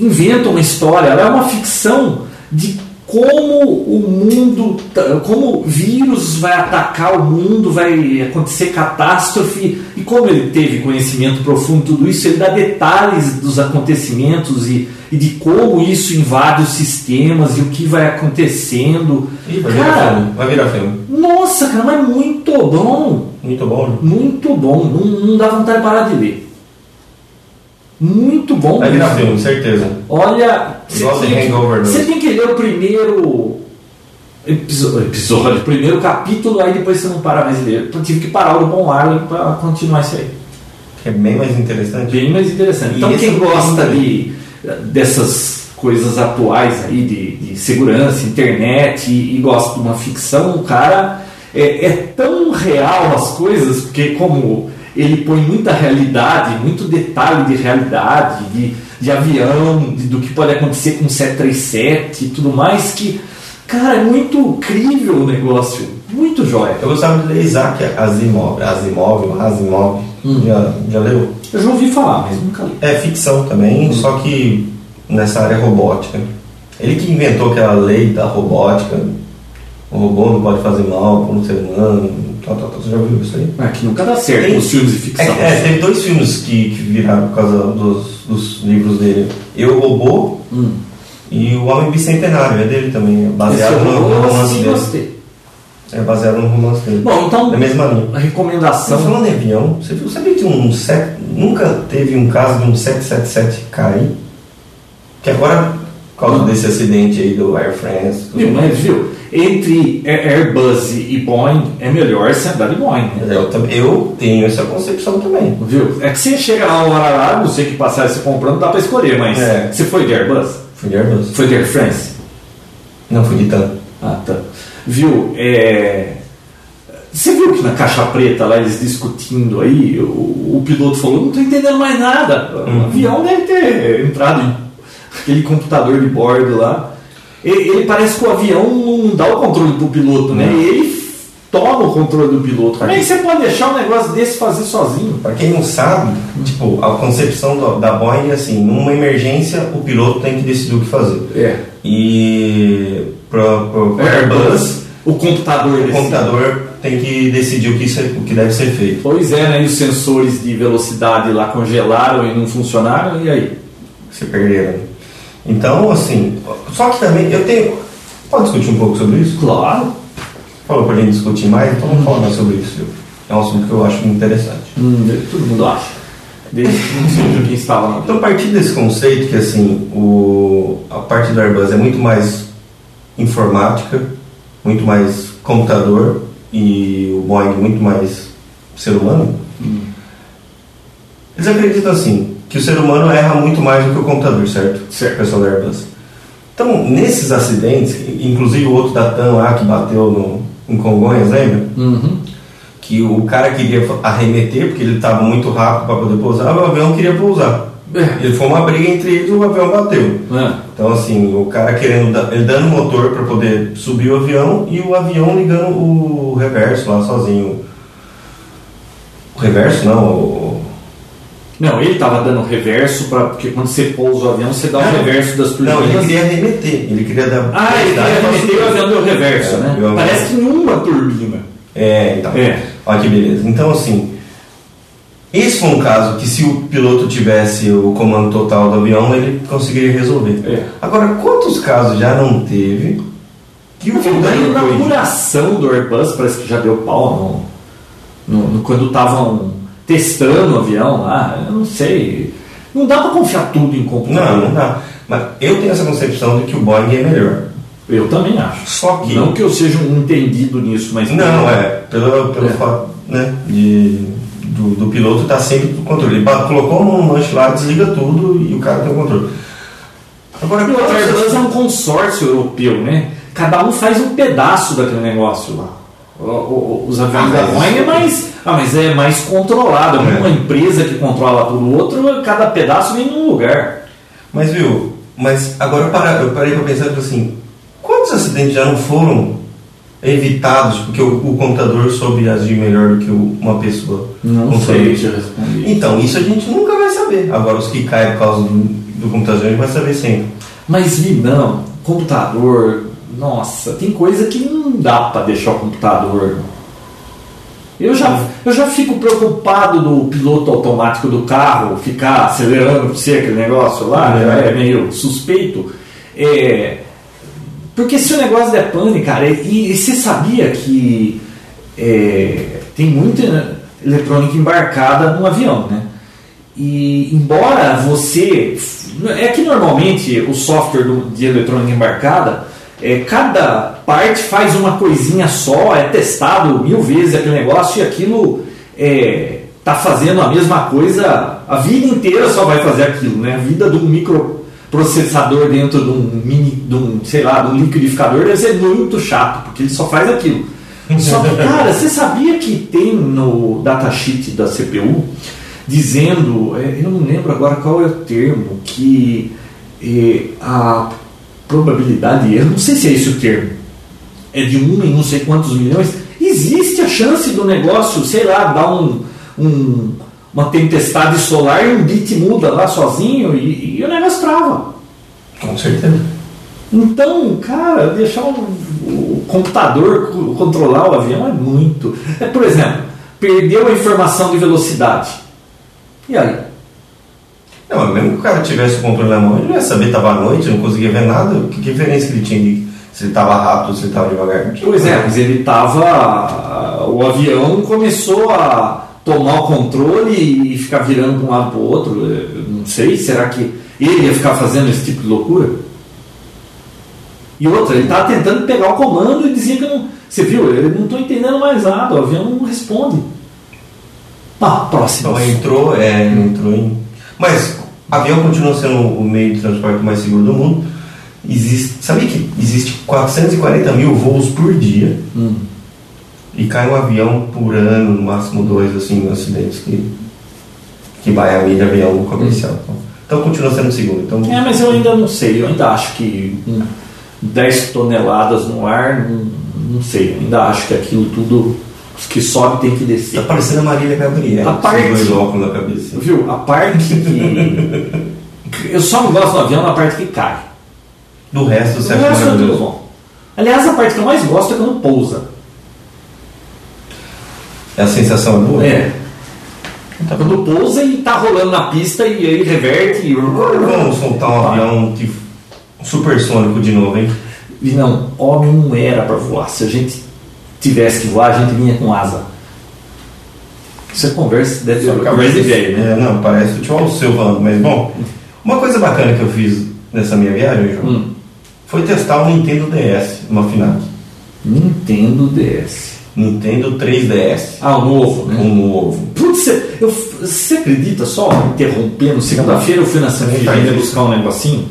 Speaker 4: inventa uma história, ela é uma ficção de como o mundo, como o vírus vai atacar o mundo, vai acontecer catástrofe, e como ele teve conhecimento profundo de tudo isso, ele dá detalhes dos acontecimentos e, e de como isso invade os sistemas e o que vai acontecendo.
Speaker 3: Ih, vai virar
Speaker 4: Cara,
Speaker 3: filme. Vai virar filme.
Speaker 4: nossa, cara, mas muito bom.
Speaker 3: Muito bom, né?
Speaker 4: Muito bom. Não, não dá vontade de parar de ler. Muito bom.
Speaker 3: Vai virar filme, certeza.
Speaker 4: Olha, você tem, que, tem que ler o primeiro episo- episódio, o primeiro capítulo, aí depois você não para mais de ler. Eu tive que parar o Bom Arlen para continuar isso aí.
Speaker 3: É bem mais interessante.
Speaker 4: Bem mais interessante.
Speaker 3: E
Speaker 4: Então, quem
Speaker 3: é
Speaker 4: gosta de, dessas coisas atuais aí, de, de segurança, internet, e, e gosta de uma ficção, o cara é, é tão real as coisas, porque como ele põe muita realidade, muito detalhe de realidade, de, de avião, de- do que pode acontecer com o 737 e tudo mais, que, cara, é muito crível o negócio. Muito jóia.
Speaker 3: Eu gostava de ler Isaac Asimov, Asimov, Asimov.
Speaker 4: Hum.
Speaker 3: Já, já leu?
Speaker 4: Eu já ouvi falar, mas nunca li.
Speaker 3: É ficção também, só que nessa área robótica. Ele que inventou aquela lei da robótica. O robô não pode fazer mal para um ser humano. Tal, tal. Você já ouviu isso aí?
Speaker 4: É que nunca dá certo
Speaker 3: Tem-
Speaker 4: nos filmes de
Speaker 3: É,
Speaker 4: ficção.
Speaker 3: é, teve dois filmes que, que viraram por causa dos, dos livros dele. Eu, Robô
Speaker 4: Hum.
Speaker 3: e O Homem Bicentenário. É dele também. É baseado
Speaker 4: Esse
Speaker 3: no, no romance dele.
Speaker 4: gostei.
Speaker 3: É baseado no romance dele.
Speaker 4: Bom, então,
Speaker 3: Da mesma linha.
Speaker 4: a recomendação.
Speaker 3: Você falando em avião, você viu, sabia que um set, nunca teve um caso de um 777 cair? Que agora, por causa desse acidente aí do Air France.
Speaker 4: Viu, mas viu, entre Air- Airbus e Boeing é melhor você andar de Boeing, né?
Speaker 3: Eu, eu tenho essa concepção também.
Speaker 4: Viu? É que você chega lá no Arará, não sei que passagem você comprando, dá pra escolher, mas
Speaker 3: É.
Speaker 4: você foi de Airbus?
Speaker 3: Fui de Airbus.
Speaker 4: Foi de Air France?
Speaker 3: Não, fui de TAM.
Speaker 4: Ah, tá. Viu, é... Você viu que na caixa preta lá eles discutindo aí, o, o piloto falou, não tô entendendo mais nada. O
Speaker 3: Uhum.
Speaker 4: avião deve ter entrado em aquele computador de bordo lá. Ele, ele parece que o avião não dá o controle pro piloto, né?
Speaker 3: Não.
Speaker 4: Ele toma o controle do piloto. Como é que você pode deixar um negócio desse fazer sozinho?
Speaker 3: Pra quem não sabe, tipo, a concepção do- da Boeing é assim, numa emergência o piloto tem que decidir o que fazer.
Speaker 4: É.
Speaker 3: E pro, pro, pro Airbus,
Speaker 4: o computador
Speaker 3: o
Speaker 4: decide.
Speaker 3: computador tem que decidir o que, se- o que deve ser feito.
Speaker 4: Pois é, né? E os sensores de velocidade lá congelaram e não funcionaram, e aí?
Speaker 3: se perderam. Então, assim, só que também eu tenho. Pode discutir um pouco sobre isso?
Speaker 4: Claro.
Speaker 3: Falou pra gente discutir mais, então vamos falar mais sobre isso. viu? É um assunto que eu acho muito interessante.
Speaker 4: Hum, todo mundo acha. Desde que não seja quem estava
Speaker 3: Então, a partir desse conceito que assim, o, a parte do Airbus é muito mais informática, muito mais computador e o Boeing muito mais ser humano, eles acreditam assim, que o ser humano erra muito mais do que o computador, certo?
Speaker 4: Certo.
Speaker 3: Pessoal da Airbus. Então, nesses acidentes, inclusive o outro da TAM lá que bateu no, em Congonhas, lembra?
Speaker 4: Uhum.
Speaker 3: que o cara queria arremeter porque ele estava muito rápido para poder pousar, o avião queria pousar.
Speaker 4: É.
Speaker 3: Ele foi uma briga entre eles e o avião bateu.
Speaker 4: É.
Speaker 3: Então assim, o cara querendo ele dando motor para poder subir o avião e o avião ligando o reverso lá sozinho. O reverso não, o
Speaker 4: Não, ele estava dando reverso, pra, porque quando você pousa o avião, você dá o
Speaker 3: Não.
Speaker 4: reverso das turbinas.
Speaker 3: não, ele queria arremeter, ele queria dar
Speaker 4: Ah, ele queria e o avião deu reverso,
Speaker 3: É,
Speaker 4: né?
Speaker 3: avião-
Speaker 4: Parece que numa turbina.
Speaker 3: É, então.
Speaker 4: É.
Speaker 3: Olha que beleza. Então, assim, esse foi um caso que se o piloto tivesse o comando total do avião, ele conseguiria resolver.
Speaker 4: É.
Speaker 3: Agora, quantos casos já não teve que o
Speaker 4: Na inauguração do Airbus parece que já deu pau no, no- no- quando estavam testando o avião lá, eu não sei. Não dá pra confiar tudo em computador.
Speaker 3: Não, não dá. Mas eu tenho essa concepção de que o Boeing é melhor.
Speaker 4: Eu também acho.
Speaker 3: Só que...
Speaker 4: Não que eu seja um entendido nisso, mas.
Speaker 3: Não, é. Pelo, pelo
Speaker 4: É.
Speaker 3: fato né, de, do, do piloto estar sempre no controle. Ele colocou no manche lá, desliga tudo e o cara tem o controle. Agora,
Speaker 4: o Airbus é um consórcio europeu, né? Cada um faz um pedaço daquele negócio lá. Os aviões
Speaker 3: Ah,
Speaker 4: da Boeing é mais, ah, mas é mais controlado. É uma empresa que controla por outro, cada pedaço vem num lugar.
Speaker 3: Mas viu, mas agora eu, para, eu parei para pensar tipo assim, quantos acidentes já não foram evitados porque o, o computador soube agir melhor do que o- uma pessoa? consegue?
Speaker 4: te responder.
Speaker 3: Então, isso a gente nunca vai saber. Agora, os que caem por causa do, do computador, a gente vai saber sempre.
Speaker 4: Mas não, computador, Nossa, tem coisa que não dá para deixar o computador. Eu já, eu já fico preocupado do piloto automático do carro ficar acelerando pra você aquele negócio lá, é, meio suspeito. É, porque se o negócio der pane, cara, e, e você sabia que é, tem muita eletrônica embarcada no avião, né? E embora você. É que normalmente o software do, de eletrônica embarcada, é, cada parte faz uma coisinha só, é testado mil vezes aquele negócio e aquilo é, tá fazendo a mesma coisa a vida inteira só vai fazer aquilo, né? A vida do microprocessador dentro de um mini, de um, sei lá, de um liquidificador deve ser muito chato, porque ele só faz aquilo. Só que, cara, você sabia que tem no datasheet da CPU dizendo, é, eu não lembro agora qual é o termo, que é, a probabilidade, eu não sei se é esse o termo, é de um em não sei quantos milhões, existe a chance do negócio, sei lá, dar um, um uma tempestade solar e um bit muda lá sozinho e, e o negócio trava.
Speaker 3: Com certeza.
Speaker 4: Então, cara, deixar o, o, computador controlar o avião é muito. É, por exemplo, perdeu a informação de velocidade. E aí?
Speaker 3: Não, mesmo que o cara tivesse o controle na mão, ele não ia saber, estava à noite, não conseguia ver nada. Que diferença que ele tinha de se ele estava rápido se ele estava devagar?
Speaker 4: Pois é, mas ele estava. O avião começou a tomar o controle e ficar virando de um lado para o outro. Eu não sei, será que ele ia ficar fazendo esse tipo de loucura? E outra, ele estava tentando pegar o comando e dizia que não. Você viu? Ele não estou entendendo mais nada, o avião não responde. Ah, próximo.
Speaker 3: Então entrou, é, entrou em. Mas avião continua sendo o meio de transporte mais seguro do mundo. Existe, sabia que existe 440 mil voos por dia?
Speaker 4: Hum.
Speaker 3: E cai um avião por ano, no máximo dois, assim, acidentes que, que vai a mídia avião comercial. Então, então continua sendo seguro. Então,
Speaker 4: É, mas eu ainda não sei, eu ainda acho que hum, 10 toneladas no ar, não, não sei, eu ainda acho que aquilo tudo que sobe tem que descer.
Speaker 3: Tá parecendo a Marília Gabriela.
Speaker 4: A parte-
Speaker 3: dois óculos na cabeça.
Speaker 4: Viu? A parte que. Eu só não gosto do avião na parte que cai.
Speaker 3: Do resto, você acha
Speaker 4: resto é tudo
Speaker 3: maravilhoso.
Speaker 4: bom. Aliás, a parte que eu mais gosto é quando pousa.
Speaker 3: A sensação é boa?
Speaker 4: É. Quando pousa e tá rolando na pista e aí reverte e.
Speaker 3: Vamos soltar um avião que, supersônico de novo, hein?
Speaker 4: E não, homem não era para voar. Se a gente tivesse que voar, a gente vinha com asa. Isso é conversa, deve ser conversa de velho, né?
Speaker 3: É, não, parece o tio Alceu falando, mas bom. Uma coisa bacana que eu fiz nessa minha viagem, João,
Speaker 4: Hum.
Speaker 3: foi testar o Nintendo DS, uma FINAC.
Speaker 4: Nintendo DS.
Speaker 3: Nintendo 3DS.
Speaker 4: Ah, o novo, né?
Speaker 3: Um novo.
Speaker 4: Putz, você, eu, você acredita só interrompendo? Segunda-feira eu fui na Santa
Speaker 3: isso.
Speaker 4: buscar um negocinho.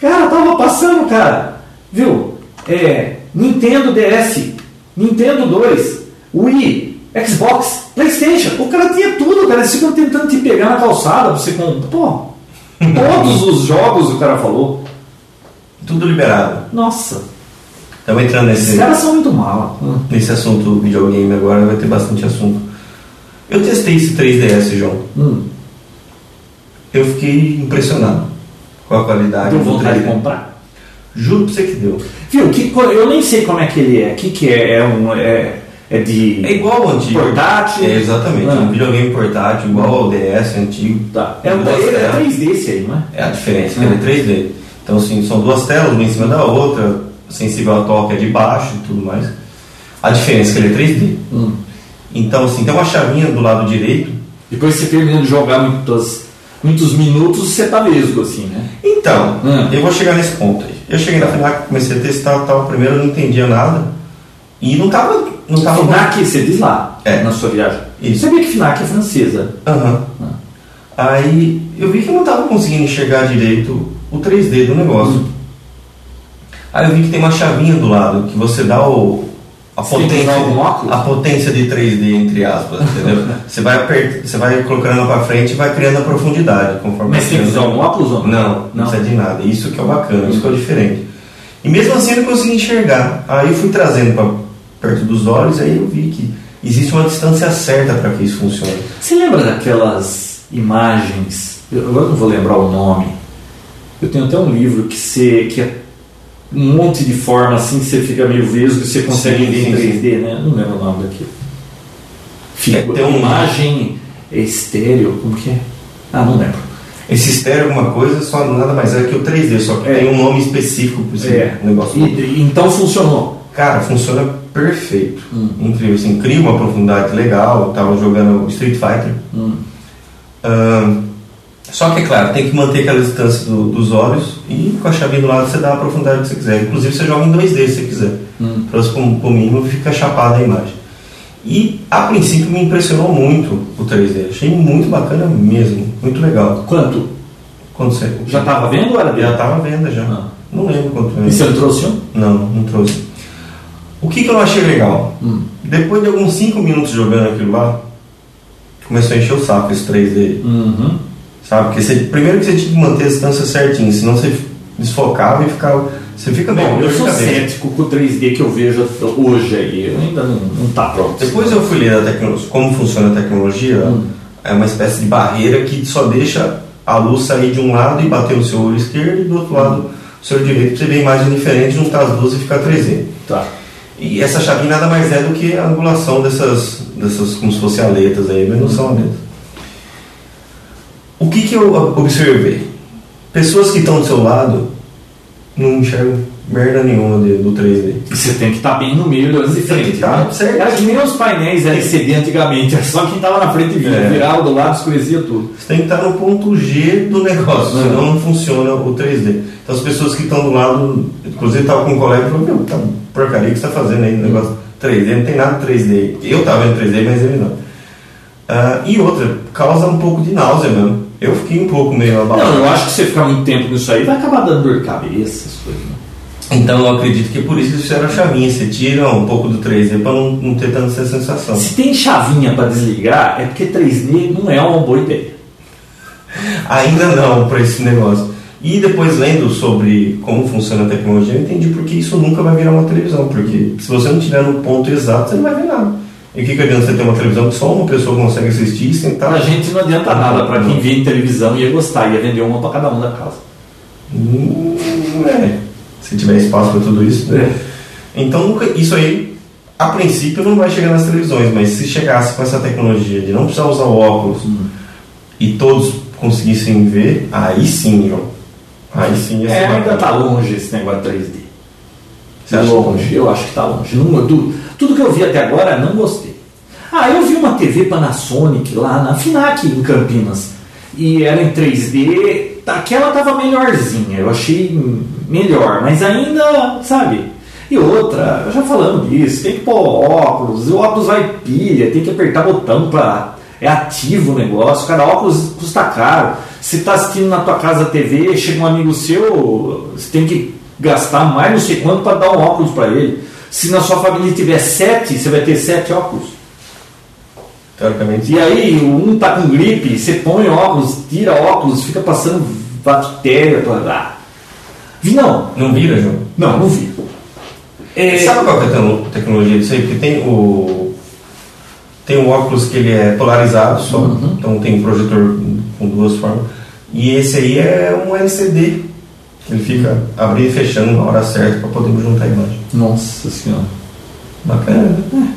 Speaker 4: Cara, tava passando, cara. Viu? É, Nintendo DS, Nintendo 2, Wii, Xbox, Playstation. O cara tinha tudo, cara. Eles ficam tentando te pegar na calçada pra você com. Pô, todos os jogos o cara falou.
Speaker 3: Tudo liberado.
Speaker 4: Nossa,
Speaker 3: Estamos entrando nesse,
Speaker 4: caras são muito mala. Hum.
Speaker 3: nesse assunto videogame agora, vai ter bastante assunto. Eu testei esse 3DS, João.
Speaker 4: Hum.
Speaker 3: Eu fiquei impressionado com a qualidade
Speaker 4: Deu vontade de
Speaker 3: 3DS.
Speaker 4: comprar.
Speaker 3: Juro pra você que deu.
Speaker 4: Viu? Que, eu nem sei como é que ele é. O que, que é? É, um, é, é de.
Speaker 3: É igual ao antigo.
Speaker 4: Portátil?
Speaker 3: É, exatamente.
Speaker 4: Ah.
Speaker 3: Um videogame portátil, igual ao DS antigo.
Speaker 4: Tá. É, um, ele é
Speaker 3: telas.
Speaker 4: 3D esse aí, não é?
Speaker 3: É a diferença, que
Speaker 4: Ah.
Speaker 3: ele é 3D. Então, assim, são duas telas, uma em cima da outra, sensível a toque é de baixo e tudo mais. A diferença é que ele é 3D.
Speaker 4: Hum.
Speaker 3: Então, assim, tem uma chavinha do lado direito.
Speaker 4: Depois que você termina de jogar muitas, muitos minutos, você tá mesmo assim, né?
Speaker 3: Então,
Speaker 4: Ah.
Speaker 3: eu vou chegar nesse ponto aí. Eu cheguei na FNAC, comecei a testar tal. Primeiro eu não entendia nada. E não tava. Não tava
Speaker 4: FNAC, você diz lá,
Speaker 3: É.
Speaker 4: na sua viagem.
Speaker 3: Isso.
Speaker 4: Você sabia que FNAC é francesa?
Speaker 3: Aham. Aí eu vi que eu não estava conseguindo enxergar direito o 3D do negócio. Aí eu vi que tem uma chavinha do lado que você dá o, a, potência, a potência de 3D, entre aspas, entendeu? você, vai apert, você vai colocando para frente e vai criando a profundidade conforme
Speaker 4: Mas
Speaker 3: você
Speaker 4: tem que usar algum óculos ou
Speaker 3: Não, não
Speaker 4: Não.
Speaker 3: precisa de nada. Isso que é o bacana, isso que é o diferente. E mesmo assim eu não consegui enxergar. Aí eu fui trazendo para perto dos olhos, aí eu vi que existe uma distância certa para que isso funcione.
Speaker 4: Você lembra daquelas imagens? Eu agora não vou lembrar o nome. Eu tenho até um livro que você. Que é- um monte de forma assim que você fica meio vesgo e você consegue
Speaker 3: Sim,
Speaker 4: ver
Speaker 3: sim,
Speaker 4: em
Speaker 3: sim.
Speaker 4: 3D, né? Não lembro o nome daquilo. Fica,
Speaker 3: É, um-
Speaker 4: imagem estéreo, como que é? Ah, não lembro.
Speaker 3: Esse estéreo alguma coisa só nada mais é que o 3D, só que
Speaker 4: É.
Speaker 3: tem um nome específico para esse
Speaker 4: É.
Speaker 3: negócio.
Speaker 4: E- então funcionou.
Speaker 3: Cara, funciona perfeito.
Speaker 4: Hum.
Speaker 3: Incrível, assim, cria uma profundidade legal. Eu tava jogando Street Fighter.
Speaker 4: Hum.
Speaker 3: Só que, é claro, tem que manter aquela distância do- dos olhos e com a chavinha do lado você dá a profundidade que você quiser. Inclusive você joga em 2D se você quiser.
Speaker 4: Hum.
Speaker 3: Para o mínimo fica chapada a imagem. E a princípio me impressionou muito o 3D. Achei muito bacana mesmo, muito legal.
Speaker 4: Quanto?
Speaker 3: Quando você
Speaker 4: Já estava vendo ou era
Speaker 3: já estava à venda já.
Speaker 4: Ah.
Speaker 3: Não lembro quanto
Speaker 4: E você não trouxe um?
Speaker 3: Não, não trouxe. O que, que eu não achei legal?
Speaker 4: Hum.
Speaker 3: Depois de alguns 5 minutos jogando aquilo lá, começou a encher o saco esse 3D.
Speaker 4: Uhum.
Speaker 3: Sabe? Porque você, primeiro que você tinha que manter a distância certinho, senão você desfocava e ficava. Você fica
Speaker 4: Bom, eu sou cético com o 3D que eu vejo hoje aí. Ainda não, não tá pronto.
Speaker 3: Depois eu fui ler a tecnologia, como funciona a tecnologia.
Speaker 4: Hum.
Speaker 3: É uma espécie de barreira que só deixa a luz sair de um lado e bater no seu olho esquerdo e do outro lado no seu direito pra você ver imagem diferente, juntar as duas e ficar 3D.
Speaker 4: Tá.
Speaker 3: E essa chavinha nada mais é do que a angulação dessas, dessas como se fossem aletas aí, mas não são aletas. O que, que eu observei? Pessoas que estão do seu lado não enxergam merda nenhuma de- do 3D.
Speaker 4: E você tem que estar bem no meio das frente.
Speaker 3: estar
Speaker 4: né?
Speaker 3: certo.
Speaker 4: Era que nem os painéis LCD antigamente. Era só quem estava na frente via.
Speaker 3: É.
Speaker 4: Virava do lado, escurecia tudo.
Speaker 3: Você tem que estar no ponto G do negócio,
Speaker 4: É.
Speaker 3: senão não funciona o 3D. Então as pessoas que estão do lado, inclusive estava com um colega e falou, meu, tá porcaria que você está fazendo aí, no negócio 3D, não tem nada de 3D. Eu estava vendo 3D, mas ele não. Ah, e outra, causa um pouco de náusea mesmo. Eu fiquei um pouco meio abalado.
Speaker 4: Não, eu acho que você ficar muito tempo nisso aí vai acabar dando dor de cabeça, essas coisas. né?
Speaker 3: Então eu acredito que é por isso que eles fizeram a chavinha. Você tira um pouco do 3D para não, não ter tanta essa sensação.
Speaker 4: Se tem chavinha para desligar, é porque 3D não é uma boa ideia.
Speaker 3: Ainda não para esse negócio. E depois lendo sobre como funciona a tecnologia, eu entendi porque isso nunca vai virar uma televisão. Porque se você não tiver no ponto exato, você não vai ver nada. E o que, que adianta você ter uma televisão que só uma pessoa consegue assistir e sentar?
Speaker 4: Pra gente não adianta nada. Pra quem vê televisão ia gostar, ia vender uma pra cada um da casa.
Speaker 3: Hum, é. Se tiver espaço para tudo isso. né? Então nunca- isso aí, a princípio, não vai chegar nas televisões, mas se chegasse com essa tecnologia de não precisar usar o óculos e todos conseguissem ver, aí sim, João. Aí sim ia ser
Speaker 4: É, ainda tá longe esse negócio 3D.
Speaker 3: Você acha
Speaker 4: longe, eu acho que tá longe. Não, tudo que eu vi até agora, não gostei. Ah, eu vi uma TV Panasonic lá na FINAC em Campinas. E era em 3D. Aquela tava melhorzinha, eu achei melhor, mas ainda, sabe? E outra, já falando disso, tem que pôr óculos, o óculos vai pilha, tem que apertar botão para é ativo o negócio, cada óculos custa caro. Se tá assistindo na tua casa TV, chega um amigo seu, você tem que gastar mais não sei quanto para dar um óculos para ele. Se na sua família tiver sete, você vai ter sete óculos.
Speaker 3: Teoricamente.
Speaker 4: E aí, um tá com gripe, você põe óculos, tira óculos, fica passando bactéria pra lá. Vi não.
Speaker 3: Não vira, João?
Speaker 4: Não, não vi. É,
Speaker 3: Sabe qual que é a tecno- tecnologia disso aí? Porque tem o. Tem o óculos que ele é polarizado só,
Speaker 4: Uhum.
Speaker 3: então tem um projetor com duas formas. E esse aí é um LCD. Ele fica abrindo e fechando na hora certa para podermos juntar a imagem.
Speaker 4: Nossa senhora.
Speaker 3: Bacana, né?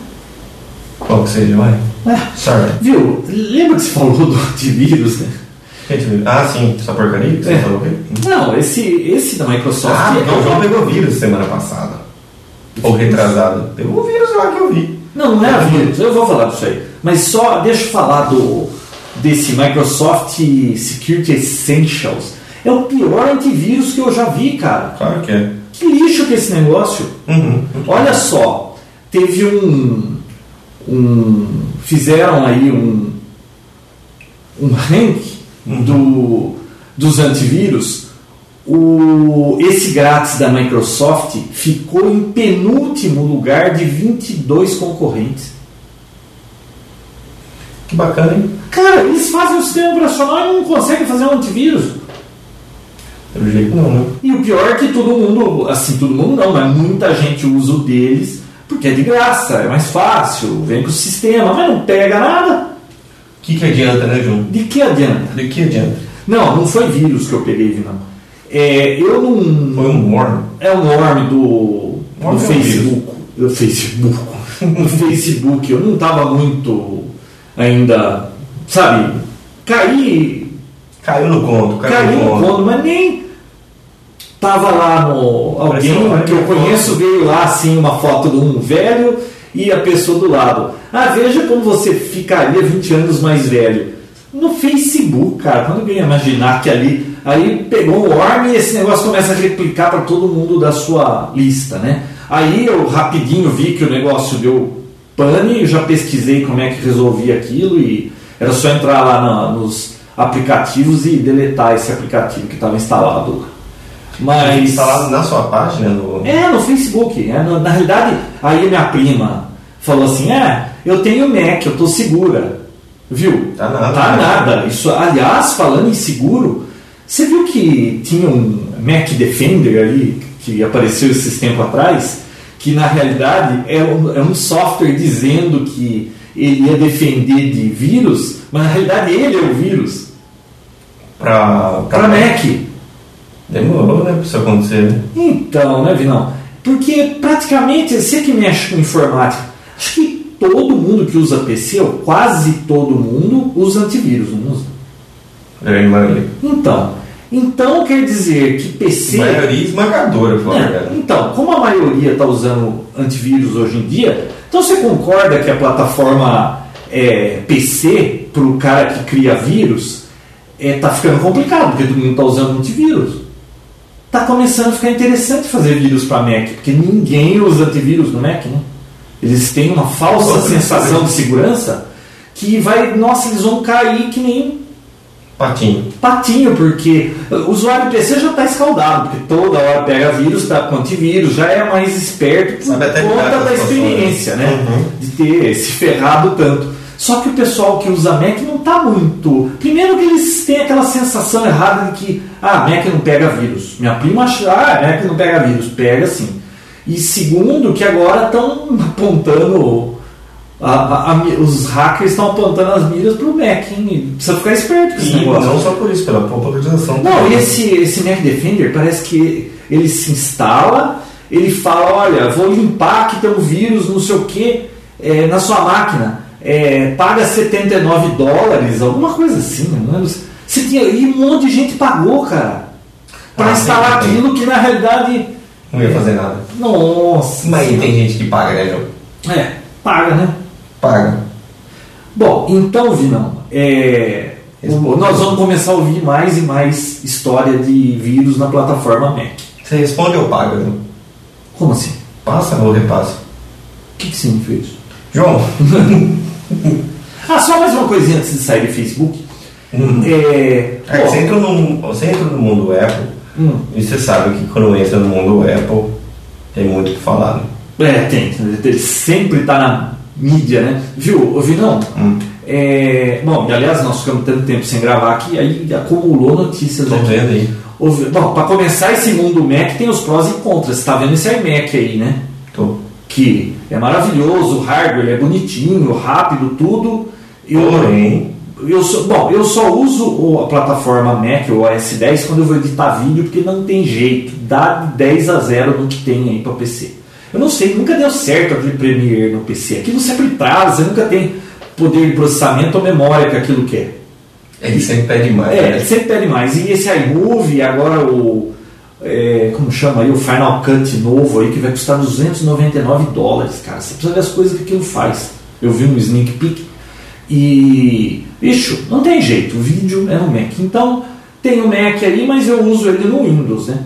Speaker 3: Qual que seja, vai?
Speaker 4: É,
Speaker 3: Sorry.
Speaker 4: viu? Lembra que você falou do antivírus, né?
Speaker 3: Ah, sim, essa porcaria que você
Speaker 4: É.
Speaker 3: falou aqui?
Speaker 4: Não, esse, esse da Microsoft.
Speaker 3: Ah,
Speaker 4: é-
Speaker 3: o João pegou vírus semana passada. Ou retrasado. Pegou o vírus lá que eu vi.
Speaker 4: Não, não é vírus, eu vou falar disso aí. Mas só deixa eu falar do desse Microsoft Security Essentials. É o pior antivírus que eu já vi, cara.
Speaker 3: Claro que é.
Speaker 4: Que lixo que é esse negócio.
Speaker 3: Uhum.
Speaker 4: Olha só, teve um, um fizeram aí um um rank do, dos antivírus. O, esse grátis da Microsoft ficou em penúltimo lugar de 22 concorrentes.
Speaker 3: Que bacana, hein?
Speaker 4: Cara, eles fazem o sistema operacional e não conseguem fazer um antivírus.
Speaker 3: Pelo jeito não, né?
Speaker 4: E o pior é que todo mundo, assim, todo mundo não, mas muita gente usa o deles porque é de graça, é mais fácil, vem com o sistema, mas não pega nada.
Speaker 3: O que, que adianta, né, João?
Speaker 4: De que adianta?
Speaker 3: De que adianta?
Speaker 4: Não, não foi vírus que eu peguei, não. É, eu não.
Speaker 3: Foi um worm.
Speaker 4: É um worm do, do
Speaker 3: Worm é um
Speaker 4: Facebook. Do Facebook. Do Facebook. Eu não estava muito ainda, sabe? Caí,
Speaker 3: Caiu no conto, caiu,
Speaker 4: caiu
Speaker 3: no
Speaker 4: no
Speaker 3: conto.
Speaker 4: conto, mas nem tava lá no. Alguém que eu conheço veio lá assim, uma foto de um velho e a pessoa do lado. Ah, veja como você ficaria 20 anos mais velho. No Facebook, cara, quando eu ia imaginar que ali. Aí pegou o worm e esse negócio começa a replicar para todo mundo da sua lista, né? Aí eu rapidinho vi que o negócio deu pane, já pesquisei como é que resolvia aquilo e era só entrar lá na- nos aplicativos e deletar esse aplicativo que estava instalado. Mas.
Speaker 3: Instalado na sua página no.
Speaker 4: É, no Facebook. É, no- na realidade, aí minha prima falou assim: é, eu tenho Mac, eu tô segura. Viu?
Speaker 3: Tá nada,
Speaker 4: Tá
Speaker 3: né?
Speaker 4: nada. Isso, aliás, falando em seguro, você viu que tinha um Mac Defender ali que apareceu esses tempos atrás? Que na realidade é um, é um software dizendo que ele ia defender de vírus, mas na realidade ele é o vírus.
Speaker 3: Pra,
Speaker 4: Para Mac.
Speaker 3: Demorou, né, pra isso acontecer, né?
Speaker 4: Então, né, Vinão? Porque praticamente, você que mexe com informática, acho que todo mundo que usa PC, ou quase todo mundo, usa antivírus, não usa?
Speaker 3: Grande maioria.
Speaker 4: Então, então quer dizer que PC.
Speaker 3: Maioria esmagadora, a
Speaker 4: É, então, como a maioria está usando antivírus hoje em dia, então você concorda que a plataforma é, PC, para o cara que cria vírus, está ficando complicado, porque todo mundo está usando antivírus. Está começando a ficar interessante fazer vírus para Mac, porque ninguém usa antivírus no Mac, né? Eles têm uma falsa sensação de segurança que vai, nossa, eles vão cair que nem
Speaker 3: Patinho.
Speaker 4: patinho, porque o usuário do PC já está escaldado, porque toda hora pega vírus, está com antivírus, já é mais esperto por
Speaker 3: Sabe
Speaker 4: conta da experiência, né?
Speaker 3: Uhum.
Speaker 4: De ter se ferrado tanto. Só que o pessoal que usa Mac não está muito. Primeiro que eles têm aquela sensação errada de que ah, Mac não pega vírus. Minha prima acha, ah, Mac não pega vírus, pega sim. E segundo, que agora estão apontando. a- a- os hackers estão apontando as miras para o Mac, hein? Precisa ficar esperto com esse
Speaker 3: E
Speaker 4: negócio.
Speaker 3: não só por isso, pela popularização.
Speaker 4: Não, e esse, esse Mac Defender parece que ele se instala, ele fala, olha, vou limpar que tem um vírus, não sei o que, na sua máquina. É, paga 79 dólares, alguma coisa assim, não lembro. se- tinha, e um monte de gente pagou, cara, para
Speaker 3: Ah,
Speaker 4: instalar aquilo que na realidade.
Speaker 3: Não ia fazer nada.
Speaker 4: Nossa.
Speaker 3: Mas aí tem gente que paga, né, João?
Speaker 4: É, paga, né?
Speaker 3: Paga.
Speaker 4: Bom, então, Vinão, é, o- nós vamos começar a ouvir mais e mais história de vírus na plataforma Mac.
Speaker 3: Você responde ou paga, João?
Speaker 4: Como assim?
Speaker 3: Passa ou repassa?
Speaker 4: O que, que significa isso?
Speaker 3: João,
Speaker 4: Ah, só mais uma coisinha antes de sair do Facebook.
Speaker 3: Hum.
Speaker 4: É,
Speaker 3: é,
Speaker 4: bom,
Speaker 3: você, entra no, você entra no mundo Apple
Speaker 4: hum,
Speaker 3: e você sabe que quando entra no mundo Apple tem muito o que falar. Né?
Speaker 4: é, tem. Ele sempre está na mídia, né? Viu, ô Vinão?
Speaker 3: Hum.
Speaker 4: É, bom, e aliás, nós ficamos tanto tempo sem gravar aqui, aí acumulou notícias.
Speaker 3: Tô vendo aí.
Speaker 4: Ô, Vi- Bom, para começar esse mundo Mac tem os prós e contras. Você está vendo esse iMac aí, né?
Speaker 3: Tô.
Speaker 4: Que é maravilhoso, o hardware é bonitinho, rápido, tudo. Eu,
Speaker 3: Porém,
Speaker 4: Eu só, bom, eu só uso a plataforma Mac, o OS 10, quando eu vou editar vídeo, porque não tem jeito. Dá de 10 a 0 no que tem aí para PC. Eu não sei, nunca deu certo aquele Premiere no PC. Aquilo sempre trava, você nunca tem poder de processamento ou memória que aquilo quer.
Speaker 3: ele sempre pede mais.
Speaker 4: É,
Speaker 3: né?
Speaker 4: ele sempre pede mais. E esse iMovie, agora o. é, como chama aí? O Final Cut novo aí, que vai custar 299 dólares, cara. Você precisa ver as coisas que aquilo faz. Eu vi um sneak peek. E. Bicho, não tem jeito. O vídeo é no Mac. Então, tem o Mac aí, mas eu uso ele no Windows, né?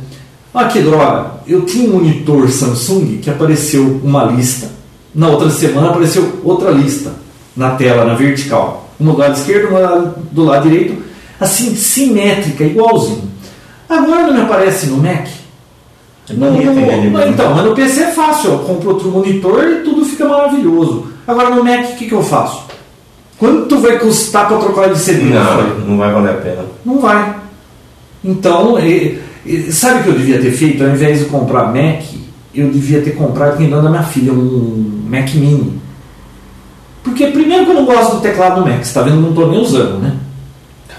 Speaker 4: Olha que droga. Eu tinha um monitor Samsung que apareceu uma lista. Na outra semana apareceu outra lista na tela, na vertical. Uma do lado esquerdo, uma do lado direito. Assim, simétrica, igualzinho. Agora não me aparece no Mac.
Speaker 3: Não entender
Speaker 4: No-
Speaker 3: mesmo.
Speaker 4: então, mas no PC é fácil. Eu compro outro monitor e tudo fica maravilhoso. Agora no Mac, o que, que eu faço? Quanto vai custar para trocar de CD?
Speaker 3: Não, não vai valer a pena.
Speaker 4: Não vai. Então, e- e- sabe o que eu devia ter feito? Ao invés de comprar Mac, eu devia ter comprado, quem dá da minha filha, um Mac Mini. Porque, primeiro, que eu não gosto do teclado do Mac, você está vendo, eu não estou nem usando, né?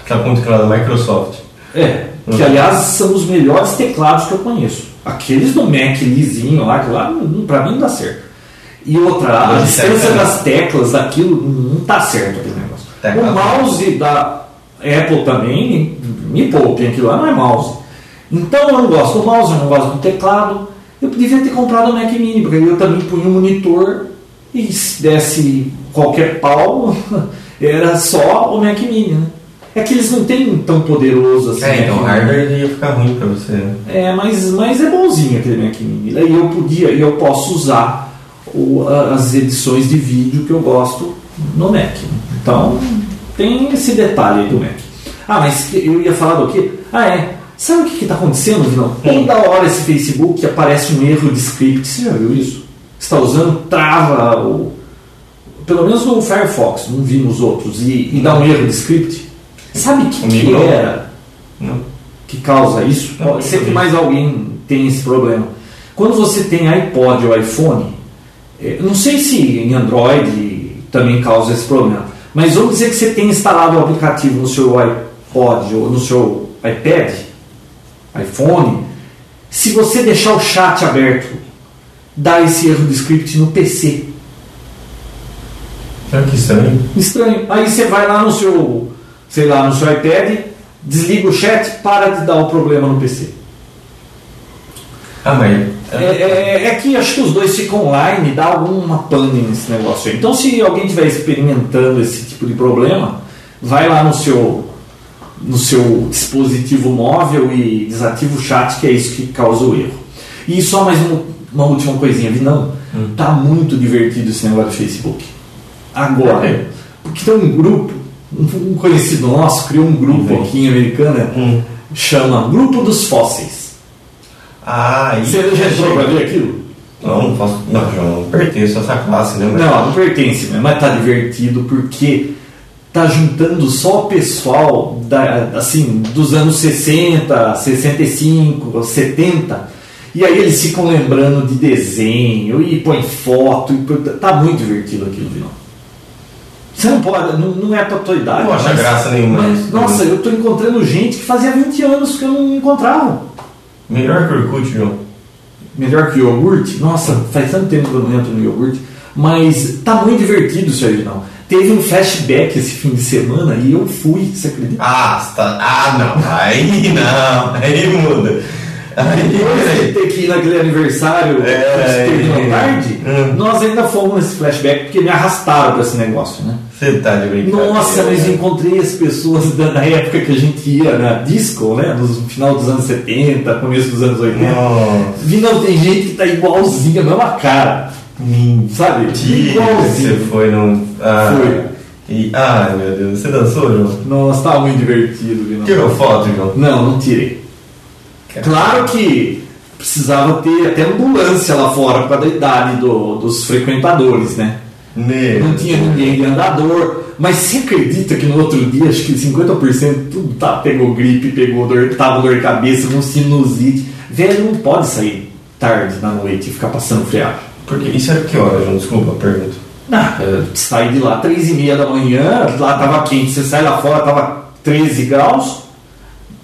Speaker 3: Tá com o teclado da Microsoft.
Speaker 4: É, que aliás são os melhores teclados que eu conheço. Aqueles do Mac lisinho lá, que lá pra mim não dá certo. E outra, a
Speaker 3: Não
Speaker 4: distância das teclas daquilo não tá certo aquele negócio.
Speaker 3: Tecla.
Speaker 4: O mouse da Apple também, me poupem, aquilo lá não é mouse. Então eu não gosto do mouse, eu não gosto do teclado. Eu devia ter comprado o Mac Mini, porque aí eu também punha um monitor e se desse qualquer pau, era só o Mac Mini, né? É que eles não têm tão poderoso assim.
Speaker 3: É,
Speaker 4: Mac
Speaker 3: então hardware ia ficar ruim pra você. né?
Speaker 4: É, mas, mas é bonzinho aquele Mac Mini. Aí eu podia, eu posso usar o- as edições de vídeo que eu gosto no Mac. Então tem esse detalhe aí do Mac. Ah, mas eu ia falar do quê? Ah, é. Sabe o que está acontecendo, Vinão? Toda hora esse Facebook aparece um erro de script. Você já viu isso? Você está usando, trava o. Pelo menos no Firefox, não vi nos outros, e, e dá um erro de script. Sabe o que, que
Speaker 3: não.
Speaker 4: era?
Speaker 3: Não.
Speaker 4: que causa isso,
Speaker 3: Não,
Speaker 4: pode ser que mais alguém tenha esse problema. Quando você tem iPod ou iPhone, eh, não sei se em Android também causa esse problema, mas vamos dizer que você tem instalado o aplicativo no seu iPod ou no seu iPad, iPhone, se você deixar o chat aberto, dá esse erro de script no PC.
Speaker 3: Olha que estranho.
Speaker 4: Estranho. Aí você vai lá no seu, sei lá, no seu iPad, desliga o chat, para de dar o problema no PC.
Speaker 3: Ah, mas.
Speaker 4: É, é- é que acho que os dois ficam online, dá alguma pane nesse negócio aí. Então, se alguém estiver experimentando esse tipo de problema, vai lá no seu, no seu dispositivo móvel e desativa o chat, que é isso que causa o erro. E só mais uma, uma última coisinha, Vinão. Tá muito divertido esse negócio do Facebook. Agora,
Speaker 3: É.
Speaker 4: porque tem um grupo, um conhecido nosso criou um grupo
Speaker 3: Uhum.
Speaker 4: aqui em Americana,
Speaker 3: Hum.
Speaker 4: chama Grupo dos Fósseis.
Speaker 3: Ah, isso.
Speaker 4: Você já entrou pra ver aquilo?
Speaker 3: Não, não posso. Não, João, não pertenço a essa classe, né? Mas-
Speaker 4: Não, não pertence, né? mas tá divertido porque tá juntando só o pessoal da, assim, dos anos 60, 65, 70. E aí eles ficam lembrando de desenho e põe foto. E tá muito divertido aquilo, viu? Você não pode, não, não é pra tua idade.
Speaker 3: Não acha graça nenhuma
Speaker 4: mas, nossa, eu tô encontrando gente que fazia 20 anos que eu não encontrava.
Speaker 3: Melhor que o Orkut, João.
Speaker 4: Melhor que iogurte? Nossa, faz tanto tempo que eu não entro no iogurte. Mas tá muito divertido aí, não. Teve um flashback esse fim de semana e eu fui, você acredita?
Speaker 3: Ah, tá... ah, não. Aí não. Aí muda.
Speaker 4: Depois de ter que ir naquele aniversário
Speaker 3: É,
Speaker 4: que terminou
Speaker 3: é.
Speaker 4: tarde,
Speaker 3: Hum.
Speaker 4: nós ainda fomos nesse flashback porque me arrastaram pra esse negócio, né?
Speaker 3: Você tá de brincadeira.
Speaker 4: Nossa, mas eu encontrei as pessoas da, da época que a gente ia na disco, né? No final dos anos 70, começo dos anos 80.
Speaker 3: Nossa.
Speaker 4: Vi, não, tem gente que tá igualzinha, a mesma cara. Sabe?
Speaker 3: Mentira que
Speaker 4: Igualzinho.
Speaker 3: você foi num. Ah,
Speaker 4: Foi.
Speaker 3: E, ai, meu Deus. Você dançou, João?
Speaker 4: Nossa, tá muito divertido, Vinão.
Speaker 3: Tirou foto, João?
Speaker 4: Não, não tirei. Claro que precisava ter até ambulância lá fora por causa da idade do- dos frequentadores, né?
Speaker 3: Meu.
Speaker 4: Não tinha ninguém de andador. Mas você acredita que no outro dia, acho que 50% tudo tá, pegou gripe, pegou dor, tava dor de cabeça, com sinusite. Velho, não pode sair tarde na noite e ficar passando friagem.
Speaker 3: Porque isso era que hora, João? Desculpa a pergunta.
Speaker 4: Ah, saí de lá três e meia da manhã, lá tava quente, você sai lá fora, tava 13 graus.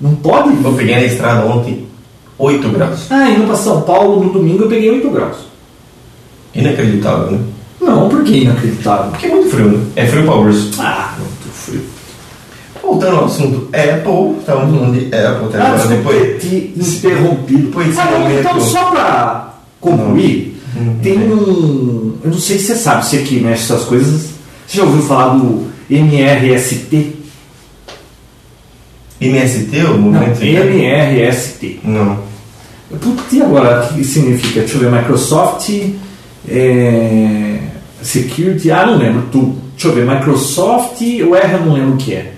Speaker 4: Não pode?
Speaker 3: Eu peguei na estrada ontem 8 graus.
Speaker 4: Ah, indo pra São Paulo no domingo eu peguei 8 graus.
Speaker 3: Inacreditável, né?
Speaker 4: Não, por que inacreditável?
Speaker 3: Porque é muito frio, né? É frio pra urso.
Speaker 4: Ah, muito frio.
Speaker 3: Voltando ao assunto Apple, estávamos falando de Apple até
Speaker 4: Ah,
Speaker 3: agora,
Speaker 4: desculpa
Speaker 3: depois.
Speaker 4: ter interrompido.
Speaker 3: Depois
Speaker 4: Ah, não, então, só pra concluir,
Speaker 3: Hum.
Speaker 4: tem um. Eu não sei se você sabe, você que mexe essas coisas. Você já ouviu falar do MRST?
Speaker 3: MST, o
Speaker 4: Não,
Speaker 3: movimento?
Speaker 4: MRST.
Speaker 3: Não.
Speaker 4: Putz, e agora? O que significa? Deixa eu ver, Microsoft é, Security, ah, não lembro, tu. Deixa eu ver, Microsoft, o R eu não lembro o que é.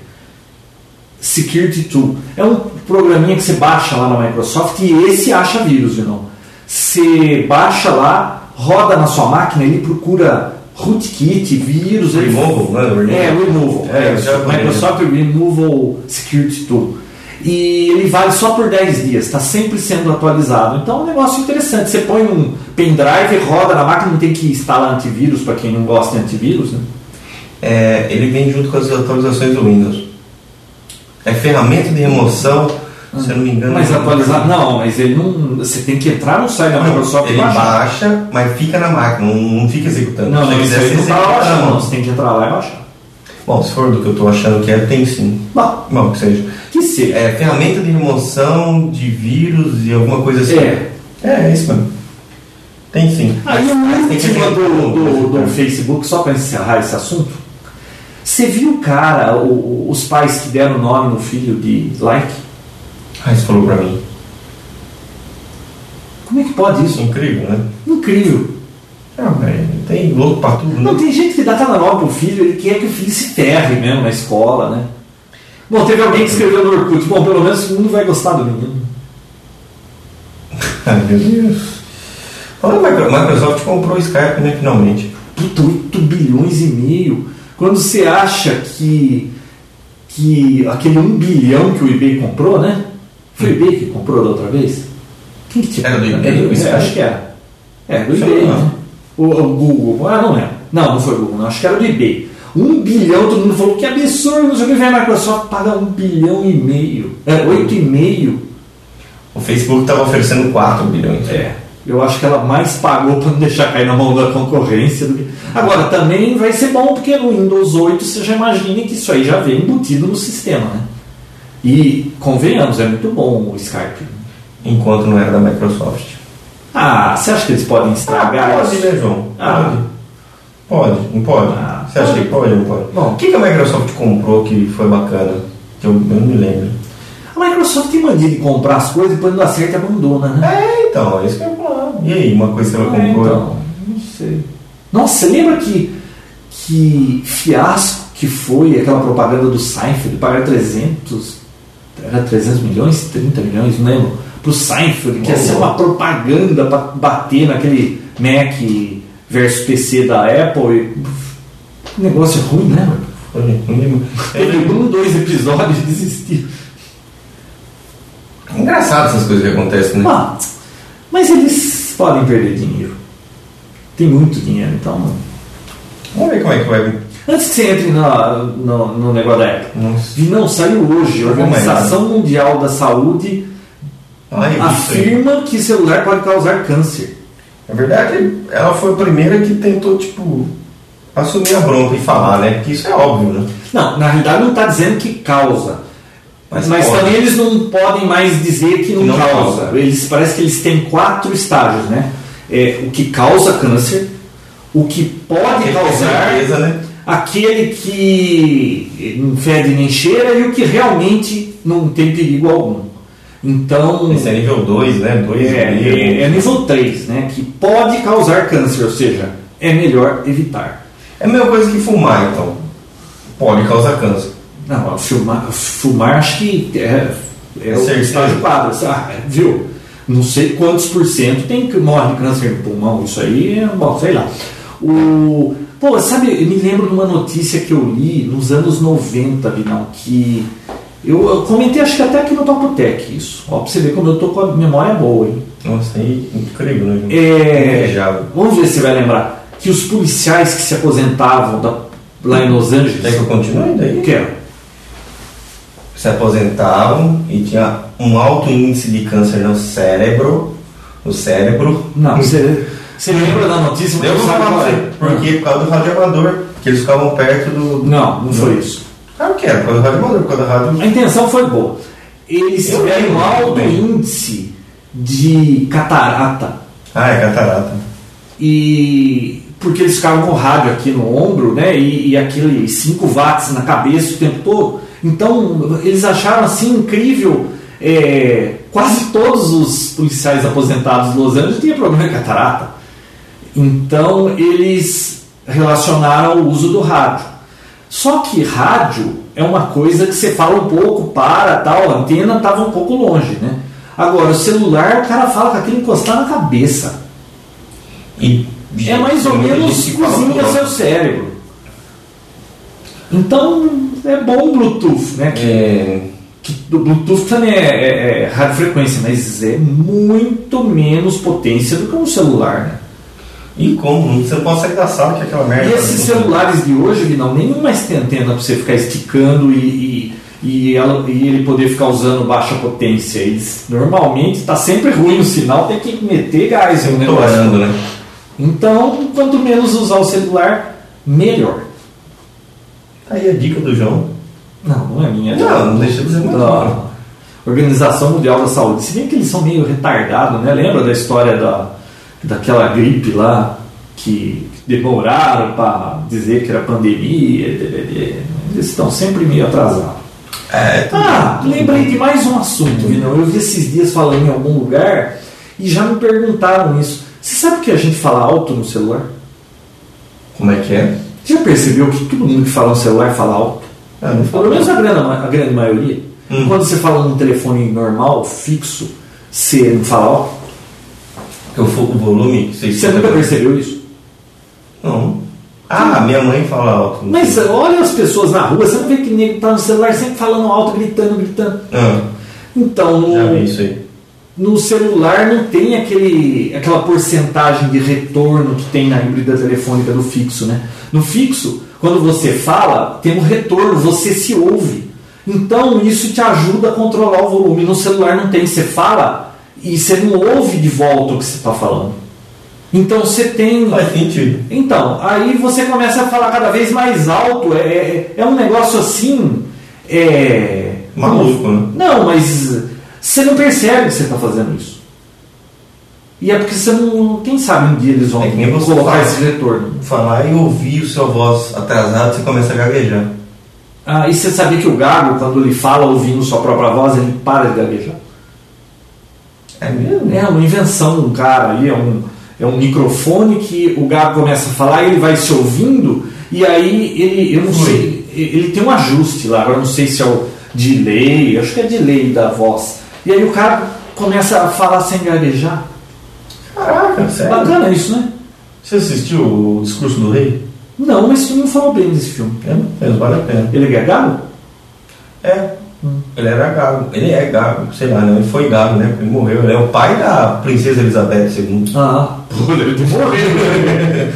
Speaker 4: Security Tool. É um programinha que você baixa lá na Microsoft e esse acha vírus, não. Você baixa lá, roda na sua máquina, ele procura rootkit, vírus. ele-
Speaker 3: Removal, né? Removal.
Speaker 4: É, Removal.
Speaker 3: É,
Speaker 4: É. Microsoft Removal Security Tool. E ele vale só por 10 dias, está sempre sendo atualizado. Então é um negócio interessante. Você põe um pendrive, roda na máquina, não tem que instalar antivírus para quem não gosta de antivírus. Né?
Speaker 3: É, ele vem junto com as atualizações do Windows. É ferramenta de remoção Se eu não me engano.
Speaker 4: Mas atualizar. Não, mas ele não. Você tem que entrar no site da Microsoft e
Speaker 3: ele
Speaker 4: baixar.
Speaker 3: baixa, mas fica na máquina, não, não fica executando.
Speaker 4: Não, não, isso aí
Speaker 3: você
Speaker 4: não tá baixando,
Speaker 3: mão.
Speaker 4: não. Você tem que entrar lá e baixar.
Speaker 3: Bom, se for do que eu tô achando que é, tem sim.
Speaker 4: Bom,
Speaker 3: Bom, que seja.
Speaker 4: que seja.
Speaker 3: É ferramenta de remoção de vírus e alguma coisa assim.
Speaker 4: É.
Speaker 3: É, é isso mesmo. Tem sim.
Speaker 4: Aí a última do, do, do Facebook, só para encerrar esse assunto. Você viu, cara, o- o- os pais que deram nome no filho de like?
Speaker 3: Isso falou pra mim.
Speaker 4: Como é que pode
Speaker 3: Isso incrível, né?
Speaker 4: Incrível.
Speaker 3: Não, velho, tem louco pra tudo,
Speaker 4: Não,
Speaker 3: né?
Speaker 4: tem gente que dá nome pro filho, ele quer que o filho se ferre mesmo na escola, né? Bom, teve alguém que escreveu no Orkut, bom, pelo menos o mundo vai gostar do menino.
Speaker 3: Ai, meu Deus. Falando, a Micro- Microsoft comprou o Skype, né, finalmente.
Speaker 4: Puta, 8 bilhões e meio. Quando você acha que, que aquele 1 bilhão que o eBay comprou, né? Foi o eBay que comprou da outra vez? Quem que tinha?
Speaker 3: Era do eBay,
Speaker 4: É,
Speaker 3: o Skype?
Speaker 4: acho que era. É, do eBay, né? O, o Google. Ah, não lembro. Não, não foi o Google, não. Acho que era do eBay. 1 bilhão, todo mundo falou que absurdo, não sei o que, vem a Microsoft paga 1 bilhão e meio. É, 8,5.
Speaker 3: O Facebook estava oferecendo 4 bilhões.
Speaker 4: É, eu acho que ela mais pagou para não deixar cair na mão da concorrência. Do que... Agora, também vai ser bom porque no Windows 8 você já imagina que isso aí já vem embutido no sistema, né? E, convenhamos, é muito bom o Skype.
Speaker 3: Enquanto não era da Microsoft.
Speaker 4: Ah, você acha que eles podem estragar
Speaker 3: Ah, pode,
Speaker 4: isso?
Speaker 3: né, João?
Speaker 4: Ah.
Speaker 3: Pode. Pode, não pode?
Speaker 4: Ah,
Speaker 3: Você acha
Speaker 4: pode.
Speaker 3: que pode ou não pode?
Speaker 4: Bom.
Speaker 3: o que, que a Microsoft comprou que foi bacana? Que eu, eu não me lembro.
Speaker 4: A Microsoft tem mania de comprar as coisas e depois não e abandona, né?
Speaker 3: É, então, é isso que eu ia falar. E aí, uma coisa que ela
Speaker 4: É,
Speaker 3: comprou?
Speaker 4: então, não sei. Nossa, você lembra que, que fiasco que foi aquela propaganda do Seinfeld? Pagar 300, era 300 milhões, 30 milhões, não lembro, pro Seinfeld, que ia ser uma propaganda para bater naquele Mac versus PC da Apple. E, negócio ruim, né?
Speaker 3: Foi ruim.
Speaker 4: Teve um, dois episódios e desistiu.
Speaker 3: Engraçado essas coisas que acontecem, né?
Speaker 4: Ah, mas eles podem perder dinheiro. Tem muito dinheiro, então.
Speaker 3: Vamos ver como é que vai.
Speaker 4: Antes que você entre na- no, no negócio da Apple.
Speaker 3: Nossa.
Speaker 4: Não, saiu hoje. A
Speaker 3: é,
Speaker 4: Organização Mundial da Saúde
Speaker 3: aí.
Speaker 4: afirma que celular pode causar câncer.
Speaker 3: Na verdade, ela foi a primeira que tentou, tipo, assumir a bronca e falar, né? Porque isso é óbvio, né?
Speaker 4: Não, na realidade não está dizendo que causa. Mas,
Speaker 3: Mas
Speaker 4: também eles não podem mais dizer que não,
Speaker 3: não
Speaker 4: causa.
Speaker 3: causa.
Speaker 4: Eles, parece que eles têm quatro estágios, né? É, o que causa câncer, o que pode causar,
Speaker 3: certeza, né?
Speaker 4: Aquele que não fede nem cheira e o que realmente não tem perigo algum. Então,
Speaker 3: Esse é nível 2, né? 2
Speaker 4: é, é, é nível 3, né? Que pode causar câncer, ou seja, é melhor evitar.
Speaker 3: É a mesma coisa que fumar, então. Pode causar câncer.
Speaker 4: Não, fumar, fumar acho que é, é o
Speaker 3: Certeza.
Speaker 4: estágio quadro, ah, viu? Não sei quantos por cento tem que morre de câncer no pulmão, isso aí é bom, sei lá. O, pô, sabe, eu me lembro de uma notícia que eu li nos anos 90, Vinão, que eu, eu comentei acho que até aqui no Topotec isso. Ó, pra você ver como eu tô com a memória boa, hein?
Speaker 3: Nossa, aí incrível, né?
Speaker 4: É,
Speaker 3: Invejável.
Speaker 4: vamos ver se você vai lembrar que os policiais que se aposentavam da- lá em Los Angeles.
Speaker 3: Quer que eu continue daí?
Speaker 4: Quero.
Speaker 3: Se aposentavam e tinha um alto índice de câncer no cérebro. No cérebro.
Speaker 4: Não, você, você lembra da notícia,
Speaker 3: Eu
Speaker 4: não
Speaker 3: falar você. Por quê? Por causa do radioamador. Que eles ficavam perto do.
Speaker 4: Não, não foi isso.
Speaker 3: Claro que era, por causa do radioamador, por causa da rádio.
Speaker 4: A intenção foi boa. Eles tiveram um alto índice de catarata
Speaker 3: Ah, é catarata.
Speaker 4: e porque eles ficavam com rádio aqui no ombro, né? E, e aquele 5 watts na cabeça o tempo todo. Então eles acharam assim incrível. é, quase todos os policiais aposentados de Los Angeles tinham problema de catarata. Então eles relacionaram o uso do rádio. Só que rádio é uma coisa que você fala um pouco, para, tal, a antena estava um pouco longe, né? Agora, o celular, o cara fala com aquilo encostar na cabeça.
Speaker 3: E,
Speaker 4: É mais ou menos cozinha seu cérebro. Então, é bom o Bluetooth, né? Que,
Speaker 3: É,
Speaker 4: que o Bluetooth também é, é, é radiofrequência, mas é muito menos potência do que um celular, né?
Speaker 3: E como? Você não pode sair da sala que aquela merda.
Speaker 4: E esses
Speaker 3: tá-
Speaker 4: celulares de hoje, não, nenhum mais tem antena para você ficar esticando e, e e, ela, e ele poder ficar usando baixa potência. Eles, normalmente está sempre ruim o sinal, tem que meter gás no negócio.
Speaker 3: Torando, né?
Speaker 4: Então, quanto menos usar o celular, melhor.
Speaker 3: Aí a dica do João.
Speaker 4: Não, não é minha.
Speaker 3: Não, não deixa de ser muito.
Speaker 4: Organização Mundial da Saúde. Se bem que eles são meio retardados, né? Lembra da história da, daquela gripe lá que demoraram para dizer que era pandemia? Eles estão sempre meio atrasados.
Speaker 3: É, tudo
Speaker 4: Ah, lembrei de mais um assunto, Vinão. Eu vi esses dias falando em algum lugar e já me perguntaram isso. Você sabe que a gente fala alto no celular?
Speaker 3: Como é que é?
Speaker 4: Você já percebeu que todo mundo que fala no celular fala alto?
Speaker 3: Ah, não
Speaker 4: Pelo menos a grande, a grande maioria.
Speaker 3: Hum.
Speaker 4: Quando você fala num telefone normal, fixo, você não fala alto?
Speaker 3: Eu for o volume.
Speaker 4: Você nunca percebeu isso?
Speaker 3: Não. Ah, minha mãe fala alto.
Speaker 4: Mas olha as pessoas na rua, você não vê que nego tá no celular sempre falando alto, gritando, gritando.
Speaker 3: Ah,
Speaker 4: Então, no, no celular não tem aquele, aquela porcentagem de retorno que tem na híbrida telefônica do fixo, né? No fixo, quando você fala, tem um retorno, você se ouve. Então isso te ajuda a controlar o volume. No celular não tem, você fala e você não ouve de volta o que você está falando. Então você tem.
Speaker 3: Faz sentido.
Speaker 4: Então, aí você começa a falar cada vez mais alto. É, é, é um negócio assim. É.
Speaker 3: Maluco, né?
Speaker 4: Não, mas você não percebe que você está fazendo isso. E é porque você não. Quem sabe um dia eles vão
Speaker 3: É
Speaker 4: colocar
Speaker 3: fala.
Speaker 4: esse retorno.
Speaker 3: Falar e ouvir o seu voz atrasado, você começa a gaguejar.
Speaker 4: Ah, e você sabia que o gago, quando ele fala ouvindo sua própria voz, ele para de gaguejar?
Speaker 3: É?
Speaker 4: É uma invenção de um cara aí, é um, é um microfone que o gago começa a falar e ele vai se ouvindo, e aí ele, eu não sei, ele tem um ajuste lá, agora não sei se é o delay, acho que é delay da voz. E aí o cara começa a falar sem gaguejar.
Speaker 3: Caraca, sério?
Speaker 4: Bacana isso, né?
Speaker 3: Você assistiu o Discurso do Rei?
Speaker 4: Não, mas tu não falou bem desse filme.
Speaker 3: É, mas vale a pena.
Speaker 4: Ele é gago?
Speaker 3: É. Ele era gago. Ele é gago, sei lá, né? Ele foi gago, né? Ele morreu. Ele é o pai da princesa Elizabeth II.
Speaker 4: Ah, pô, ele morreu. né?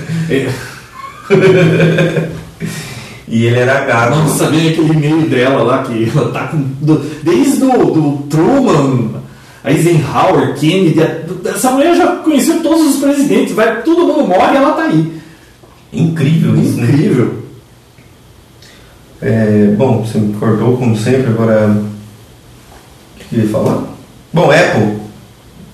Speaker 3: E ele era gago.
Speaker 4: Não sabia aquele e-mail dela lá que ela tá com. do- desde o do Truman, Eisenhower, Kennedy. a- Essa mulher já conheceu todos os presidentes, vai, todo mundo morre e ela tá aí.
Speaker 3: Incrível isso, né? É, bom, você me cortou como sempre, agora. O que eu ia falar? Bom, Apple.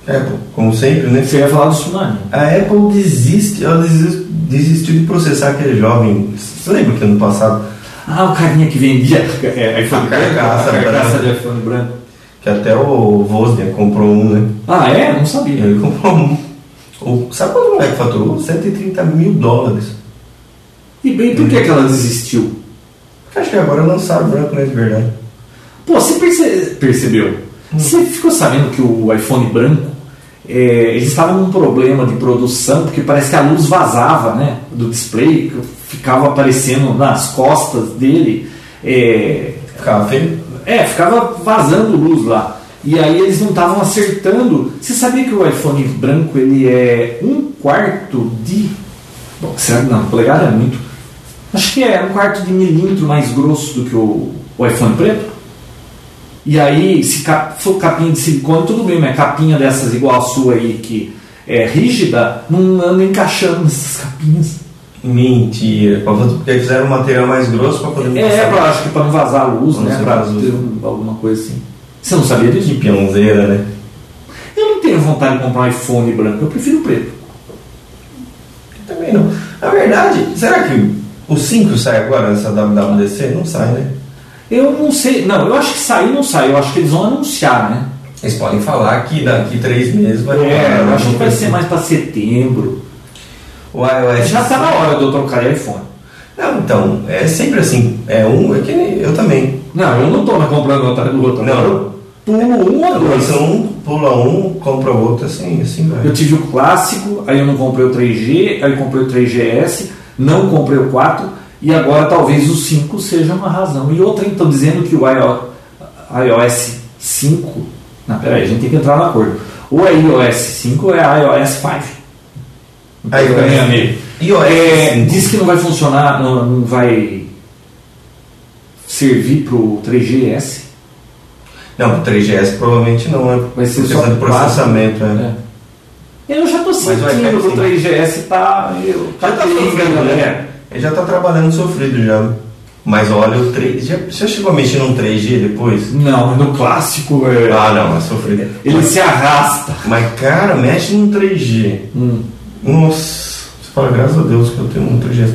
Speaker 3: Apple, como sempre, né?
Speaker 4: Você ia falar do tsunami.
Speaker 3: A Apple desiste, ela desist- desistiu de processar aquele jovem. Você lembra que ano passado,
Speaker 4: Ah, o carinha que vendia é, iPhone
Speaker 3: A carcaça
Speaker 4: branco, a carcaça de iPhone branco.
Speaker 3: que até o Wozniak comprou um, né?
Speaker 4: Ah, é? Não sabia.
Speaker 3: Ele comprou um. O, sabe quanto o moleque faturou? 130 mil dólares.
Speaker 4: E bem, por que, que ela desistiu?
Speaker 3: Acho que agora lançaram o branco, né? De verdade.
Speaker 4: Pô, você perce- percebeu? Você ficou sabendo que o iPhone branco, é, eles estavam num problema de produção, porque parece que a luz vazava, né? Do display, ficava aparecendo nas costas dele. É,
Speaker 3: Ficava feio.
Speaker 4: é, ficava vazando luz lá. E aí eles não estavam acertando. Você sabia que o iPhone branco ele é um quarto de. Bom, será que não? Polegada é muito. Acho que é um quarto de milímetro mais grosso do que o, o iPhone preto. E aí, se cap- for capinha de silicone, tudo bem, mas capinha dessas igual a sua aí, que é rígida, não anda encaixando nessas capinhas.
Speaker 3: Mentira. Porque fizeram um material mais grosso pra poder
Speaker 4: É, pra, acho que para não vazar a luz, né?
Speaker 3: não
Speaker 4: Pra
Speaker 3: vazar a luz.
Speaker 4: ter um- alguma coisa assim. Você não sabia disso?
Speaker 3: Que peãozeira, né?
Speaker 4: Eu não tenho vontade de comprar um iPhone branco, eu prefiro preto.
Speaker 3: Também não. Na verdade, será que o 5 sai agora nessa WWDC? Não sai, né?
Speaker 4: Eu não sei, não, eu acho que sair não sai, eu acho que eles vão anunciar, né?
Speaker 3: Eles podem falar que daqui três meses vai
Speaker 4: É, eu acho que vai
Speaker 3: assim.
Speaker 4: ser mais para setembro.
Speaker 3: O iOS.
Speaker 4: Já tá na hora de eu trocar de iPhone.
Speaker 3: Não, então, é sempre assim. É um, é que eu também.
Speaker 4: Não, eu não tô mais comprando atrás do outro.
Speaker 3: Não.
Speaker 4: eu Pulo um ou dois.
Speaker 3: Lança um, pula um, compra outro, assim, assim vai.
Speaker 4: Eu tive o clássico, aí eu não comprei o 3G, aí comprei o 3GS, não comprei o 4 e agora talvez o 5 seja uma razão. E outra, então, dizendo que o iO- iOS 5. Não, peraí, a gente tem que entrar no acordo. Ou é iOS 5 ou é iOS 5.
Speaker 3: Aí,
Speaker 4: Eu ganhei nele.
Speaker 3: iOS
Speaker 4: É,
Speaker 3: 5.
Speaker 4: diz que não vai funcionar, não, não vai servir pro 3GS?
Speaker 3: Não, o 3GS provavelmente não, né?
Speaker 4: Vai ser
Speaker 3: Por
Speaker 4: só
Speaker 3: de processamento,
Speaker 4: quatro,
Speaker 3: né?
Speaker 4: É. Eu já tô
Speaker 3: o
Speaker 4: sentindo que o
Speaker 3: sim.
Speaker 4: 3GS tá. Eu,
Speaker 3: Já tá
Speaker 4: gringa,
Speaker 3: sofrendo,
Speaker 4: né?
Speaker 3: né? Ele já tá trabalhando sofrido já. Mas olha, o 3. Já, você já chegou a mexer num 3G depois?
Speaker 4: Não, no clássico é.
Speaker 3: Ah, não, é sofrido.
Speaker 4: Ele se arrasta.
Speaker 3: Mas, cara, mexe num 3G.
Speaker 4: Hum.
Speaker 3: Nossa, você fala, graças a Deus que eu tenho um 3G.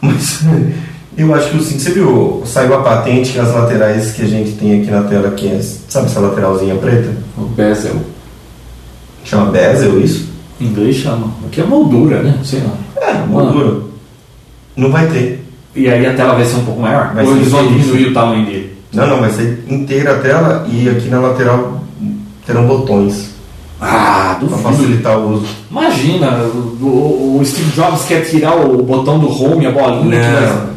Speaker 3: Mas eu acho que o sim, você viu, saiu a patente que as laterais que a gente tem aqui na tela, que é, sabe essa lateralzinha preta?
Speaker 4: O bezel.
Speaker 3: Chama bezel isso?
Speaker 4: Em inglês chama. Aqui é moldura, né? Sei lá.
Speaker 3: É, moldura. Não vai ter.
Speaker 4: E aí a tela vai ser um pouco maior?
Speaker 3: Vai
Speaker 4: Ou eles vão diminuir o tamanho dele?
Speaker 3: Não, não, vai ser inteira a tela e aqui na lateral terão botões
Speaker 4: Ah,
Speaker 3: para
Speaker 4: duvido.
Speaker 3: facilitar o uso.
Speaker 4: Imagina, o, o- Steve Jobs quer tirar o botão do home, a bolinha. vai-
Speaker 3: Não.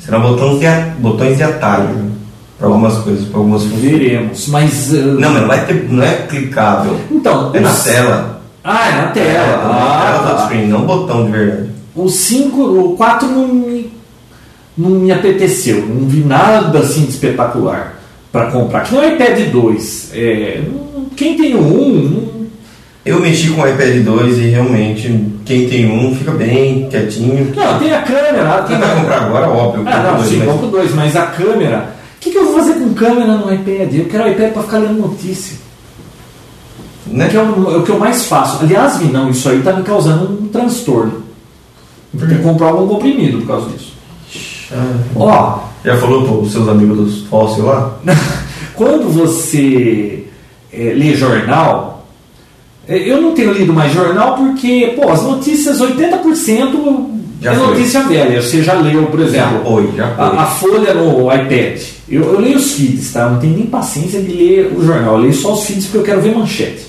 Speaker 3: Serão botões de, botões de atalho para algumas coisas, para algumas funções.
Speaker 4: Veremos, mas. uh,
Speaker 3: Não, mas não vai ter, não é clicável.
Speaker 4: Então,
Speaker 3: É na tela.
Speaker 4: Ah, é na
Speaker 3: É,
Speaker 4: tela.
Speaker 3: na tela do
Speaker 4: Ah,
Speaker 3: touchscreen, não botão de verdade.
Speaker 4: o 5, o 4 não me, não me apeteceu. Não vi nada assim de espetacular para comprar. Que não é iPad 2. É, quem tem o 1, não-
Speaker 3: Eu mexi com o iPad 2 e realmente quem tem um fica bem quietinho.
Speaker 4: não, tem a câmera.
Speaker 3: Quem vai comprar agora, óbvio.
Speaker 4: Ah, não,
Speaker 3: compra
Speaker 4: sim,
Speaker 3: dois, mas-
Speaker 4: compro dois, mas a câmera. O que, que eu vou fazer com câmera no iPad? Eu quero o iPad para ficar lendo notícia.
Speaker 3: Né?
Speaker 4: Que é o, é o que eu mais faço. Aliás, Vi, não, isso aí tá me causando um transtorno. Vou ter que comprar algum comprimido por causa disso.
Speaker 3: Ah,
Speaker 4: Ó,
Speaker 3: Já falou para os seus amigos dos fósseis lá?
Speaker 4: quando você é, lê jornal, é, eu não tenho lido mais jornal porque, pô, as notícias, 80%
Speaker 3: Já
Speaker 4: é
Speaker 3: foi.
Speaker 4: notícia velha. Você já leu, por
Speaker 3: Já
Speaker 4: exemplo,
Speaker 3: foi, já foi.
Speaker 4: a, a folha no iPad. Eu, eu leio os feeds, tá? Eu não tenho nem paciência de ler o jornal. Eu leio só os feeds porque eu quero ver manchete.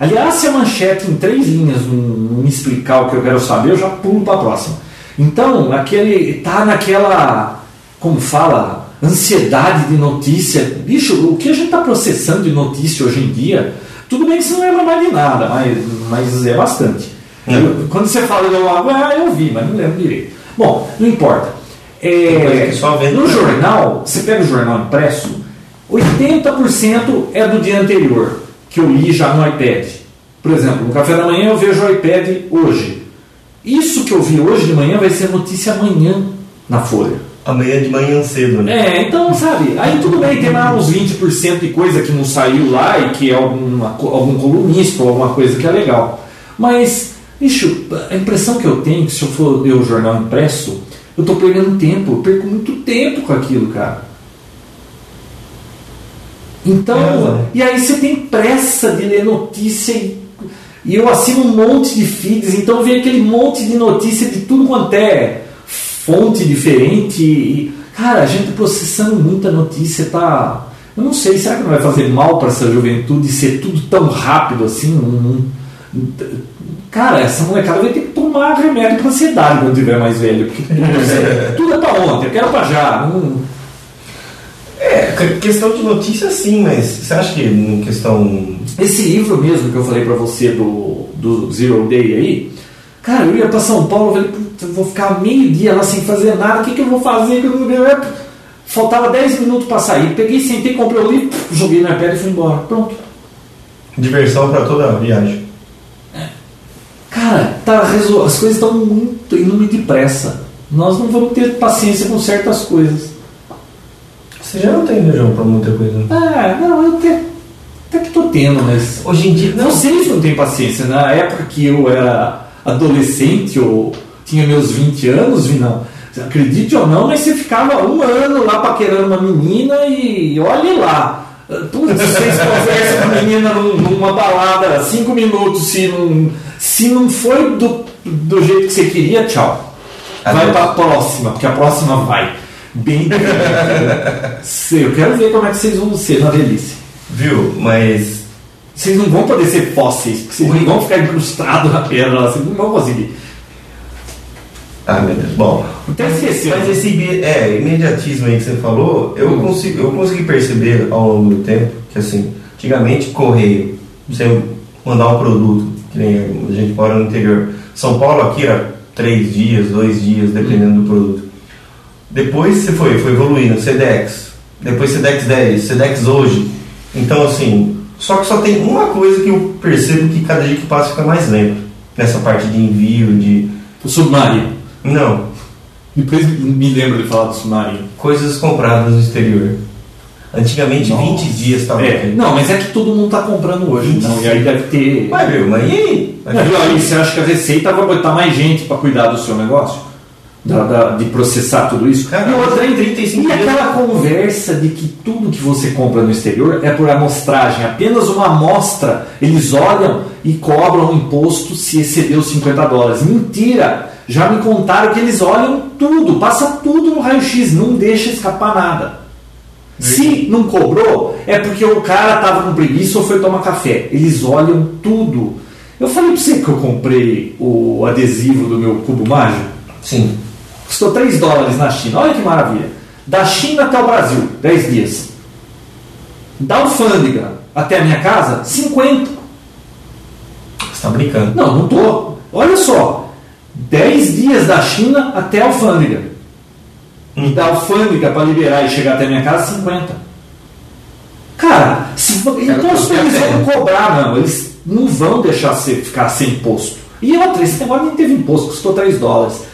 Speaker 4: Aliás, se a manchete em três linhas não, me explicar o que eu quero saber, eu já pulo para a próxima. Então, aquele tá naquela, como fala, ansiedade de notícia. Bicho, o que a gente está processando de notícia hoje em dia, tudo bem que você não lembra mais de nada, mas, mas é bastante.
Speaker 3: É.
Speaker 4: Eu- quando você fala, eu, ah, eu vi, mas não lembro direito. Bom, não importa. É, no jornal, você pega o jornal impresso, 80% é do dia anterior, que eu li já no iPad. Por exemplo, no café da manhã eu vejo o iPad hoje. Isso que eu vi hoje de manhã vai ser notícia amanhã na Folha.
Speaker 3: Amanhã de manhã cedo, né?
Speaker 4: É, então, sabe, aí tudo bem, tem lá uns 20% de coisa que não saiu lá e que é alguma, algum colunista ou alguma coisa que é legal. Mas, bicho, a impressão que eu tenho é que se eu for ler o jornal impresso, eu tô perdendo tempo, eu perco muito tempo com aquilo, cara. Então,
Speaker 3: razão.
Speaker 4: e aí você tem pressa de ler notícia e, e eu assino um monte de feeds, então vem aquele monte de notícia de tudo quanto é fonte diferente. E, cara, a gente processando muita notícia, tá. Eu não sei, será que não vai fazer mal para essa juventude ser tudo tão rápido assim? Não- não- cara, essa molecada vai ter que tomar remédio para ansiedade quando tiver mais velho. Porque tudo, tudo é para ontem, eu quero para já. Não,
Speaker 3: É, que- questão de notícia sim, mas você acha que em questão.
Speaker 4: Esse livro mesmo que eu falei pra você do, do Zero Day aí, cara, eu ia pra São Paulo, eu falei, "Puta, eu vou ficar meio dia lá sem fazer nada, o que, que eu vou fazer? Faltava 10 minutos pra sair, peguei, sentei, comprei o livro, joguei na iPad e fui embora. Pronto.
Speaker 3: Diversão para toda a viagem.
Speaker 4: Cara, tá, as coisas estão muito indo muito depressa. Nós não vamos ter paciência com certas coisas.
Speaker 3: Você já não tem, né, João, para muita coisa.
Speaker 4: Ah, não, eu até, até que tô tendo, mas.
Speaker 3: Hoje em dia, não.
Speaker 4: Vocês não têm paciência. Na época que eu era adolescente ou tinha meus 20 anos, Vinão, acredite ou não, mas você ficava um ano lá paquerando uma menina e olhe lá. Putz, vocês conversam com a menina num- numa balada, cinco minutos, se não, se não foi do, do jeito que você queria, tchau. Vai
Speaker 3: Adeus.
Speaker 4: pra próxima, porque a próxima vai. Bem. Eu quero ver como é que vocês vão ser na velhice.
Speaker 3: Viu? Mas.
Speaker 4: Vocês não vão poder ser fósseis, porque vocês não vão ficar incrustados na pedra, vocês não vão conseguir.
Speaker 3: Ah, meu Deus. Bom.
Speaker 4: Até esqueceu.
Speaker 3: Mas esse ibi- é, imediatismo aí que você falou, eu,
Speaker 4: Hum.
Speaker 3: consigo, eu consegui perceber ao longo do tempo que, assim, antigamente, correio, você mandar um produto, que nem a gente mora no interior. São Paulo aqui era três dias, dois dias, dependendo do.
Speaker 4: Hum.
Speaker 3: Um produto, Depois você foi, foi evoluindo, CDEX, depois CDEX 10, CDEX hoje. Então assim, só que só tem uma coisa que eu percebo que cada dia que passa fica mais lento. Nessa parte de envio, de.
Speaker 4: O submarino.
Speaker 3: Não.
Speaker 4: Depois me lembro de falar do submarino.
Speaker 3: Coisas compradas no exterior. Antigamente
Speaker 4: Nossa.
Speaker 3: 20 dias estava
Speaker 4: É,
Speaker 3: aqui.
Speaker 4: não, mas é que todo mundo tá comprando hoje. Então, e aí deve ter.
Speaker 3: Vai ver, mas e aí?
Speaker 4: Não, e aí, você acha que a Receita vai botar mais gente para cuidar do seu negócio? Da- da- de processar tudo isso?
Speaker 3: Cara,
Speaker 4: e outra, hein?
Speaker 3: 35
Speaker 4: E
Speaker 3: dias.
Speaker 4: aquela conversa de que tudo que você compra no exterior é por amostragem, apenas uma amostra. Eles olham e cobram um imposto se exceder os 50 dólares. Mentira! Já me contaram que eles olham tudo, passa tudo no raio-x, não deixa escapar nada. Se não cobrou, é porque o cara tava com preguiça ou foi tomar café. Eles olham tudo. Eu falei pra você que eu comprei o adesivo do meu cubo mágico.
Speaker 3: Sim.
Speaker 4: Custou 3 dólares na China. Olha que maravilha. Da China até o Brasil, 10 dias. Da alfândega até a minha casa, 50.
Speaker 3: Você tá brincando.
Speaker 4: Não, não tô. Olha só. 10 dias da China até a alfândega. E da alfândega para liberar e chegar até a minha casa, 50. Cara, se, imposto
Speaker 3: eu
Speaker 4: eles vão cobrar, não. Eles não vão deixar você ficar sem imposto. E outra, esse negócio nem teve imposto, custou 3 dólares.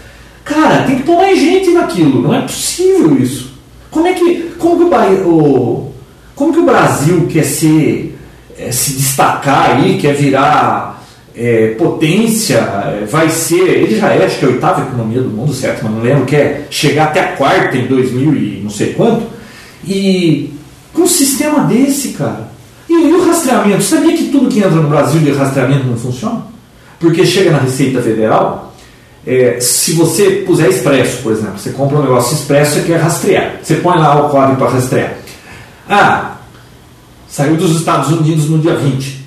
Speaker 4: Cara, tem que pôr mais gente naquilo. Não é possível isso. Como é que. Como que o, o, como que o Brasil quer ser. eh, se destacar aí, quer virar eh, potência, eh, vai ser. Ele já é, acho que a oitava economia do mundo, certo? Mas não lembro, quer chegar até a quarta em 2000 e não sei quanto. E com um sistema desse, cara. E, e o rastreamento? Sabia que tudo que entra no Brasil de rastreamento não funciona? Porque chega na Receita Federal, é, se você puser expresso, por exemplo, você compra um negócio expresso e quer rastrear. Você põe lá o código para rastrear. Ah, saiu dos Estados Unidos no dia 20.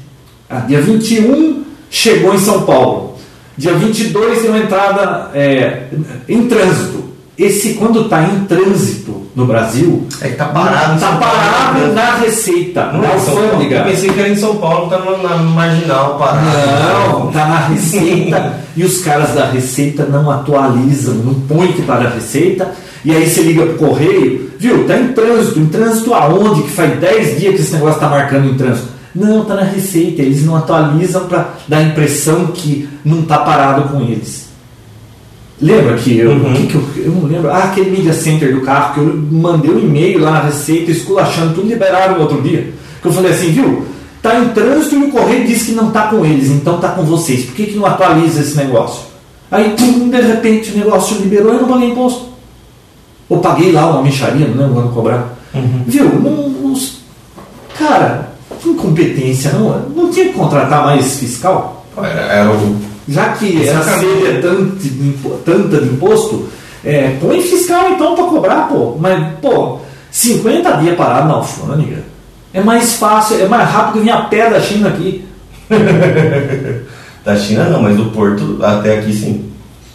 Speaker 4: Ah, dia 21 chegou em São Paulo. Dia 22 deu entrada é, em trânsito. Esse, quando está em trânsito no Brasil,
Speaker 3: É que tá parado.
Speaker 4: está
Speaker 3: São Paulo,
Speaker 4: parado na Receita,
Speaker 3: Não
Speaker 4: na
Speaker 3: é
Speaker 4: alfândega.
Speaker 3: Eu pensei que era em São Paulo, tá na, na marginal, parado.
Speaker 4: Não, tá na Receita e os caras da Receita não atualizam, não põem que tá na Receita. E aí você liga pro correio, viu? Tá em trânsito. Em trânsito aonde? Que faz 10 dias que esse negócio tá marcando em trânsito. Não, tá na Receita. Eles não atualizam para dar a impressão que não tá parado com eles. Lembra que eu,
Speaker 3: Uhum.
Speaker 4: que que eu, eu não lembro, ah, aquele media center do carro que eu mandei um e-mail lá na Receita esculachando, tudo liberaram no outro dia. Que eu falei assim, viu? Tá em trânsito e o correio diz que não tá com eles, então tá com vocês. Por que, que não atualiza esse negócio? Aí, pum, de repente o negócio liberou e eu não paguei imposto. Ou paguei lá uma micharia, não lembro quando cobrar. Viu? Não, não- cara, incompetência, não, não tinha que contratar mais fiscal?
Speaker 3: Era, era o.
Speaker 4: Já que essa
Speaker 3: Exatamente.
Speaker 4: sede é tanto tanta de imposto, é, põe fiscal então para cobrar, pô. Mas, pô, 50 dias parado na alfândega. É mais fácil, é mais rápido vir a pé da China aqui.
Speaker 3: Da China não, mas do Porto até aqui sim.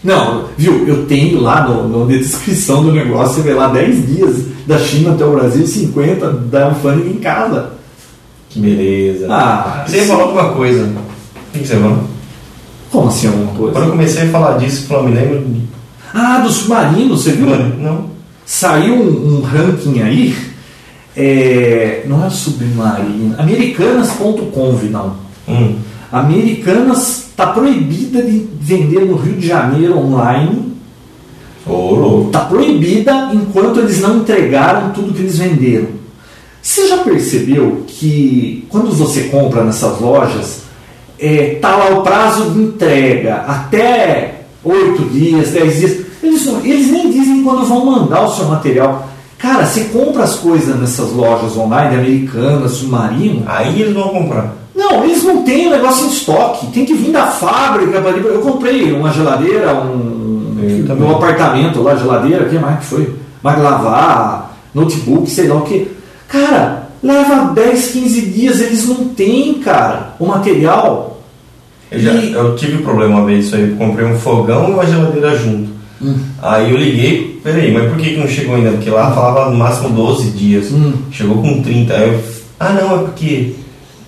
Speaker 4: Não, viu? Eu tenho lá no, no- na descrição do negócio, você vê lá 10 dias da China até o Brasil, 50 da alfândega em casa.
Speaker 3: Que beleza.
Speaker 4: Ah,
Speaker 3: você falar alguma coisa. O que você falou?
Speaker 4: Como assim alguma coisa?
Speaker 3: Quando eu comecei a falar disso, eu me lembro.
Speaker 4: Ah, do submarino, você viu?
Speaker 3: Não.
Speaker 4: Saiu um, um ranking aí, é, não é submarino, americanas.conv, não.
Speaker 3: Hum.
Speaker 4: Americanas está proibida de vender no Rio de Janeiro online, está proibida enquanto eles não entregaram tudo que eles venderam. Você já percebeu que quando você compra nessas lojas, é, tá lá o prazo de entrega até 8 dias, 10 dias. Eles, não- eles nem dizem quando vão mandar o seu material. Cara, você compra as coisas nessas lojas online, americanas, submarino.
Speaker 3: Aí eles vão comprar.
Speaker 4: Não, eles não têm o negócio em estoque. Tem que vir da fábrica. Eu comprei uma geladeira, um.
Speaker 3: Eu também.
Speaker 4: No apartamento lá, geladeira, que mais que foi? Mas lavar, notebook, sei lá o que. Cara, leva 10, 15 dias, eles não têm, cara, o material.
Speaker 3: Eu, já, eu tive um problema uma vez isso aí. Eu comprei um fogão e uma geladeira junto.
Speaker 4: Hum.
Speaker 3: Aí eu liguei, peraí, mas por que, que não chegou ainda? Porque lá falava no máximo 12 dias.
Speaker 4: Hum.
Speaker 3: Chegou com 30. Aí eu, ah não, é porque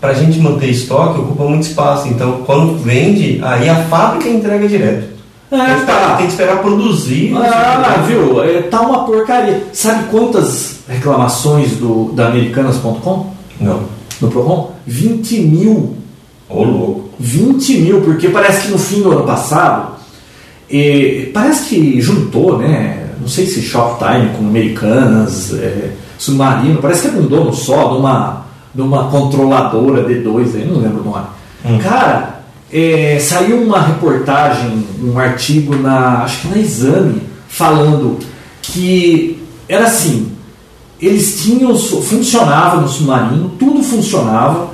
Speaker 3: pra gente manter estoque ocupa muito espaço. Então quando vende, aí a fábrica entrega direto.
Speaker 4: É,
Speaker 3: tem, que esperar,
Speaker 4: tá.
Speaker 3: tem que esperar produzir.
Speaker 4: Ah, viu? É, tá uma porcaria. Sabe quantas reclamações do, da Americanas.com
Speaker 3: Não.
Speaker 4: no ProCon? 20 mil.
Speaker 3: Ô louco.
Speaker 4: 20 mil, porque parece que no fim do ano passado, eh, parece que juntou, né? Não sei se Shoptime com Americanas, eh, Submarino, parece que é um dono só de uma, de uma controladora D2, aí não lembro o nome.
Speaker 3: Hum.
Speaker 4: Cara, eh, saiu uma reportagem, um artigo na, acho que na Exame, falando que era assim, eles tinham, funcionava no submarino, tudo funcionava,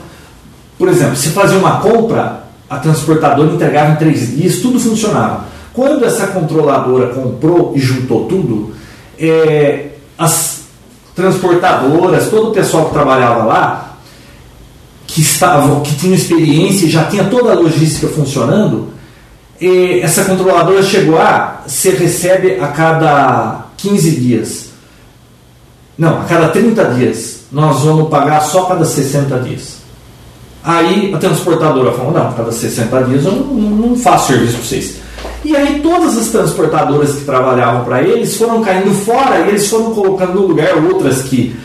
Speaker 4: por exemplo, se fazia uma compra, a transportadora entregava em três dias, tudo funcionava. Quando essa controladora comprou e juntou tudo, é, as transportadoras, todo o pessoal que trabalhava lá, que estavam, que tinha experiência já tinha toda a logística funcionando, é, essa controladora chegou a, você recebe a cada 15 dias. Não, a cada 30 dias. Nós vamos pagar só cada 60 dias. Aí a transportadora falou: não, cada 60 dias eu não, não faço serviço para vocês. E aí todas as transportadoras que trabalhavam para eles foram caindo fora e eles foram colocando no lugar outras que,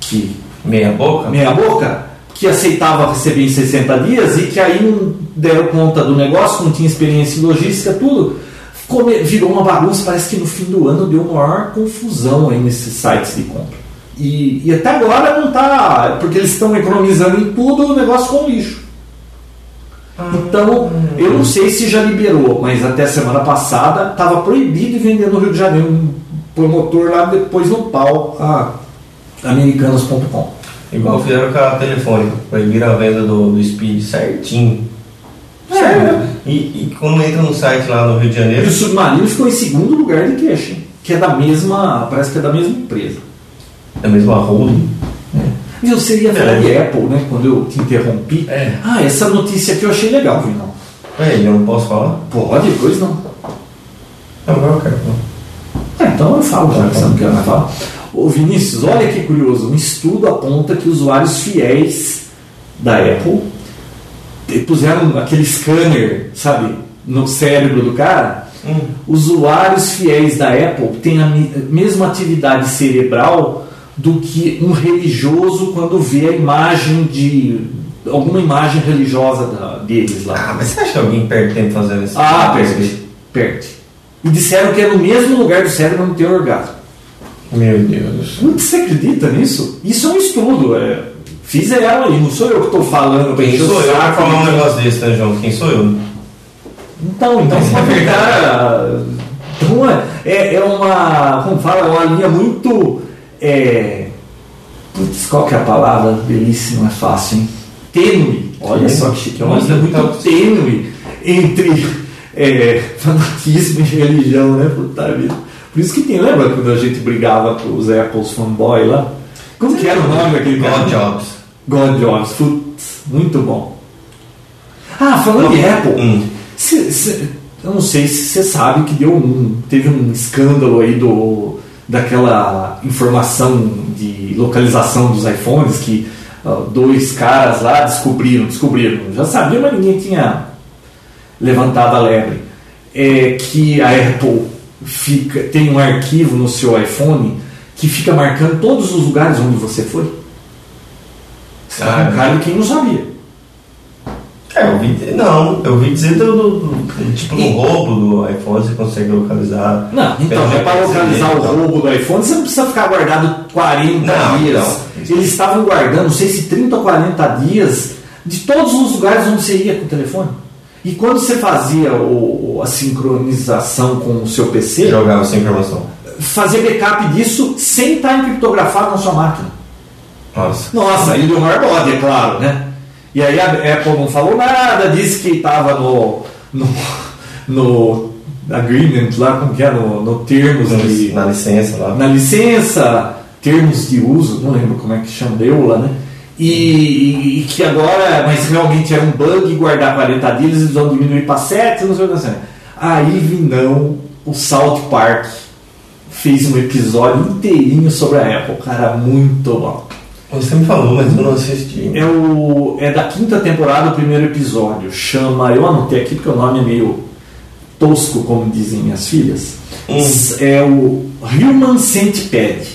Speaker 4: que
Speaker 3: Meia boca?
Speaker 4: meia boca, que aceitava receber em 60 dias e que aí não deram conta do negócio, não tinha experiência em logística, tudo. Ficou virou uma bagunça, parece que no fim do ano deu maior confusão aí nesses sites de compra. E, e até agora não está, porque eles estão economizando em tudo, o negócio com lixo. Então, eu não sei se já liberou, mas até semana passada estava proibido de vender no Rio de Janeiro. Um promotor lá depois no pau, a americanos.com.
Speaker 3: Igual fizeram com a telefone, proibiram a venda do, do Speed certinho.
Speaker 4: É.
Speaker 3: E, e quando entra no site lá no Rio de
Speaker 4: E
Speaker 3: Janeiro,
Speaker 4: o Submarino ficou em segundo lugar de queixa, que é da mesma, parece que é da mesma empresa.
Speaker 3: É mesmo a holding.
Speaker 4: E você ia falar de Apple, né? Quando eu te interrompi.
Speaker 3: É.
Speaker 4: Ah, essa notícia aqui eu achei legal, viu? Não.
Speaker 3: É, eu não posso falar?
Speaker 4: Pode, pois não.
Speaker 3: Não, agora eu quero falar.
Speaker 4: É, então eu falo já, que você não quer mais falar. Ô Vinícius, olha que curioso, um estudo aponta que usuários fiéis da Apple puseram aquele scanner, sabe, no cérebro do cara.
Speaker 3: Hum.
Speaker 4: Usuários fiéis da Apple têm a me- mesma atividade cerebral do que um religioso quando vê a imagem de alguma imagem religiosa da- deles lá.
Speaker 3: Ah, mas você acha que alguém perde tempo fazendo isso?
Speaker 4: Ah, perde. Perde. E disseram que é no mesmo lugar do cérebro onde tem o orgasmo.
Speaker 3: Meu Deus.
Speaker 4: Você acredita nisso? Isso é um estudo. É. Fizeram aí, não sou eu que estou falando.
Speaker 3: Quem sou eu
Speaker 4: saco
Speaker 3: falar um negócio desse, né, João? Quem sou eu?
Speaker 4: Então, então, na verdade, então é, é, é uma, como fala, é uma linha muito, é, putz, qual que é a palavra? Belíssima, é fácil, hein? Tênue. Olha só que chique, é uma linha muito tênue entre é, fanatismo e religião, né? Puta vida. Por isso que tem, lembra quando a gente brigava com os Apples fanboy lá? Como que era o nome daquele cara?
Speaker 3: God Jobs.
Speaker 4: God Jobs, putz, muito bom. Ah, falando de Apple,
Speaker 3: Hum.
Speaker 4: cê- cê- eu não sei se você sabe que deu um, teve um escândalo aí do, daquela informação de localização dos iPhones que ah, dois caras lá descobriram, descobriram, já sabia, mas ninguém tinha levantado a lebre. É que a Apple fica, tem um arquivo no seu iPhone que fica marcando todos os lugares onde você foi.
Speaker 3: Ah,
Speaker 4: um cara de quem não sabia.
Speaker 3: É, eu vi. Não, eu vi dizer do, do- do- tipo no roubo do iPhone você consegue localizar.
Speaker 4: Não, então,
Speaker 3: Pelo
Speaker 4: é para localizar o roubo do iPhone, você não precisa ficar guardado 40
Speaker 3: Não,
Speaker 4: dias.
Speaker 3: não.
Speaker 4: Eles estavam guardando, não sei se 30 ou 40 dias, de todos os lugares onde você ia com o telefone. E quando você fazia o- a sincronização com o seu PC,
Speaker 3: Jogava essa informação.
Speaker 4: fazia backup disso sem estar encriptografado na sua máquina.
Speaker 3: Nossa.
Speaker 4: Nossa, deu maior bode, é claro, né? E aí a Apple não falou nada, disse que estava no, no, no agreement lá, como que é, no, no termos de,
Speaker 3: Na licença lá.
Speaker 4: na licença, termos de uso, não lembro como é que chama, EULA, né? E, e- e que agora, mas realmente era um bug guardar 40 dias, eles vão diminuir para 7, não sei o que assim. Aí Vinão, o South Park, fez um episódio inteirinho sobre a Apple, cara, muito bom.
Speaker 3: Você me falou, mas eu não assisti.
Speaker 4: É, o, é da quinta temporada, o primeiro episódio. Chama. Eu anotei aqui porque o nome é meio. tosco, como dizem minhas filhas,
Speaker 3: Hum.
Speaker 4: é o Human Centipede.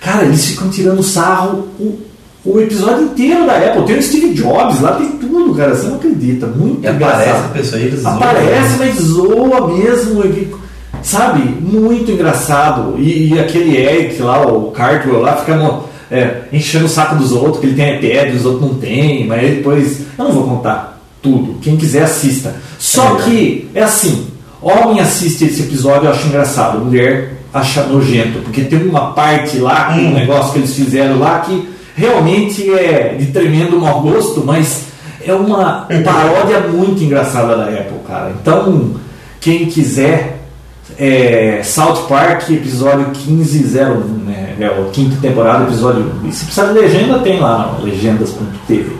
Speaker 4: Cara, eles ficam tirando sarro o, o episódio inteiro da Apple. Tem o Steve Jobs lá, tem tudo, cara. Você não acredita. Muito
Speaker 3: E aparece a
Speaker 4: engraçado.
Speaker 3: pessoa e eles
Speaker 4: Aparece, mas zoa mesmo. ele- Sabe? Muito engraçado. E, e aquele Eric lá, o Cartwell lá, fica no- é, enchendo o saco dos outros, que ele tem iPad, os outros não têm, mas depois. Eu não vou contar tudo. Quem quiser assista. Só
Speaker 3: É
Speaker 4: que é assim: homem assiste esse episódio, eu acho engraçado. Mulher acha nojento, porque tem uma parte lá, um
Speaker 3: Hum.
Speaker 4: negócio que eles fizeram lá que realmente é de tremendo mau gosto, mas é uma paródia muito engraçada da Apple, cara. Então, quem quiser, é, South Park, episódio 1501, né? É o quinta temporada, episódio 1. E se precisar de legenda, tem lá, legendas.tv.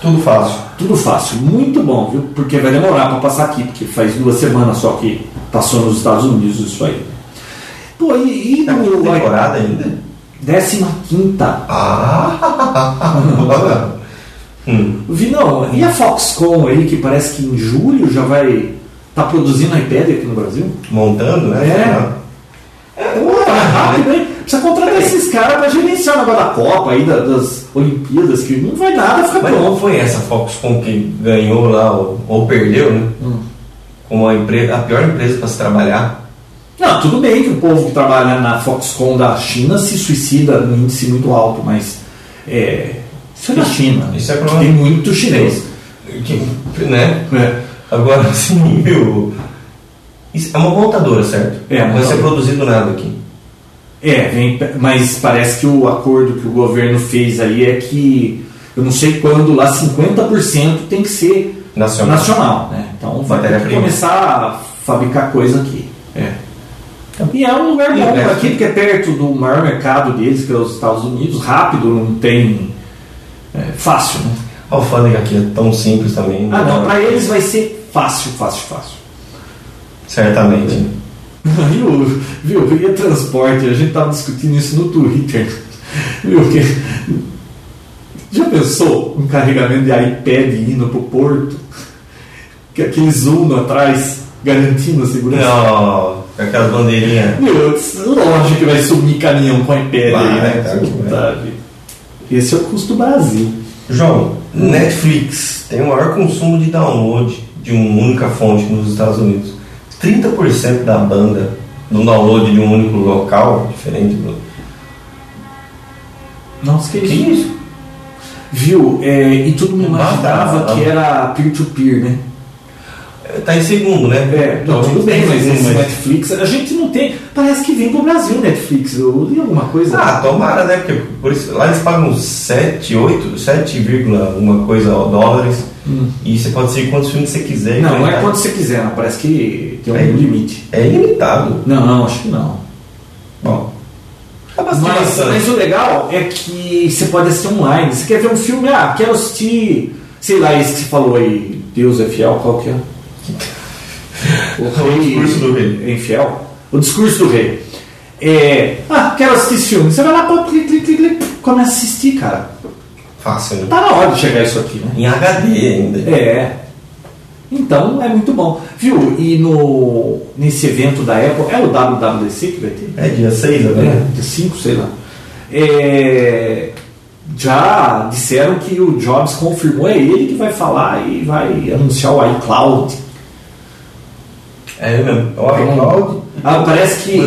Speaker 3: Tudo fácil.
Speaker 4: Tudo fácil, muito bom, viu? Porque vai demorar para passar aqui, porque faz duas semanas só que passou nos Estados Unidos isso aí. Pô, e, e
Speaker 3: Tá
Speaker 4: no
Speaker 3: temporada ainda?
Speaker 4: 15 quinta
Speaker 3: Ah! hum.
Speaker 4: Vi não, e a Foxconn aí, que parece que em julho já vai estar produzindo iPad aqui no Brasil?
Speaker 3: Montando, né?
Speaker 4: É. Pô, tá rápido, hein? Precisa contratar esses caras para gerenciar o negócio da Copa aí, da- das Olimpíadas, que não vai nada, fica
Speaker 3: Mas não
Speaker 4: pronto.
Speaker 3: foi essa Foxconn que ganhou lá ou, ou perdeu, né?
Speaker 4: Hum.
Speaker 3: Como a, empresa, a pior empresa para se trabalhar.
Speaker 4: Não, tudo bem que o povo que trabalha na Foxconn da China se suicida num índice muito alto, mas é, isso é da China.
Speaker 3: Isso é problema.
Speaker 4: Tem muito chinês.
Speaker 3: Que, né?
Speaker 4: É.
Speaker 3: Agora, assim. Isso é uma montadora, certo?
Speaker 4: É,
Speaker 3: Não vai ser produzido nada aqui.
Speaker 4: É, vem, mas parece que o acordo que o governo fez aí é que, eu não sei quando, lá 50% tem que ser
Speaker 3: Nacional.
Speaker 4: nacional, né? Então vai ter que começar a fabricar coisa aqui. É. E é um lugar bom
Speaker 3: o resto?
Speaker 4: aqui, porque é perto do maior mercado deles, que é os Estados Unidos, rápido, não tem. É, fácil, né?
Speaker 3: A alfândega aqui é tão simples também.
Speaker 4: Ah, não, pra eles vai ser fácil, fácil, fácil.
Speaker 3: Certamente.
Speaker 4: Viu, viu? E transporte, a gente tava discutindo isso no Twitter. Viu? Que, já pensou um carregamento de iPad indo pro porto? Que aqueles Uno atrás garantindo a segurança?
Speaker 3: Não, com aquelas bandeirinhas.
Speaker 4: Meu, lógico que vai sumir caminhão com iPad
Speaker 3: Vai,
Speaker 4: aí, né? vida. Esse é o custo Brasil.
Speaker 3: João, Netflix tem o maior consumo de download de uma única fonte nos Estados Unidos. 30% da banda no download de um único local, diferente do.
Speaker 4: Nossa, que,
Speaker 3: Que
Speaker 4: isso? Viu? É, e todo mundo imaginava que era peer-to-peer, né?
Speaker 3: Tá em segundo, né?
Speaker 4: É, não, tudo bem, mas esse Netflix, a gente não tem. Parece que vem pro Brasil Netflix. Eu li alguma coisa.
Speaker 3: Ah, tomara, né? Porque por isso, lá eles pagam 7, 8, 7, alguma coisa dólares. E você pode assistir quantos filmes você quiser.
Speaker 4: Hum. não, não é
Speaker 3: Vai-
Speaker 4: quanto você quiser, não. Parece que tem um
Speaker 3: É.
Speaker 4: limite.
Speaker 3: É ilimitado.
Speaker 4: Não, não, acho que não.
Speaker 3: Bom. Bastante
Speaker 4: Mas,
Speaker 3: bastante.
Speaker 4: mas o legal é que você pode assistir online. Você quer ver um filme, ah, quero assistir, sei lá, esse que você falou aí, Deus é fiel, qual que é? O,
Speaker 3: O discurso do rei.
Speaker 4: É infiel? O discurso do rei. É, ah, quero assistir esse filme. Você vai lá, pô, clique, clique, clique, clique, começa a assistir, cara.
Speaker 3: Fácil, né?
Speaker 4: Tá na hora de chegar isso aqui, né?
Speaker 3: Em HD ainda.
Speaker 4: É. Então é muito bom. Viu? E no, nesse evento da Apple, é o WWDC que vai ter?
Speaker 3: É dia 6
Speaker 4: É,
Speaker 3: agora.
Speaker 4: dia 5, sei lá. É, já disseram que o Jobs confirmou, é ele que vai falar e vai anunciar o iCloud.
Speaker 3: É mesmo. O iCloud.
Speaker 4: Ah, parece que.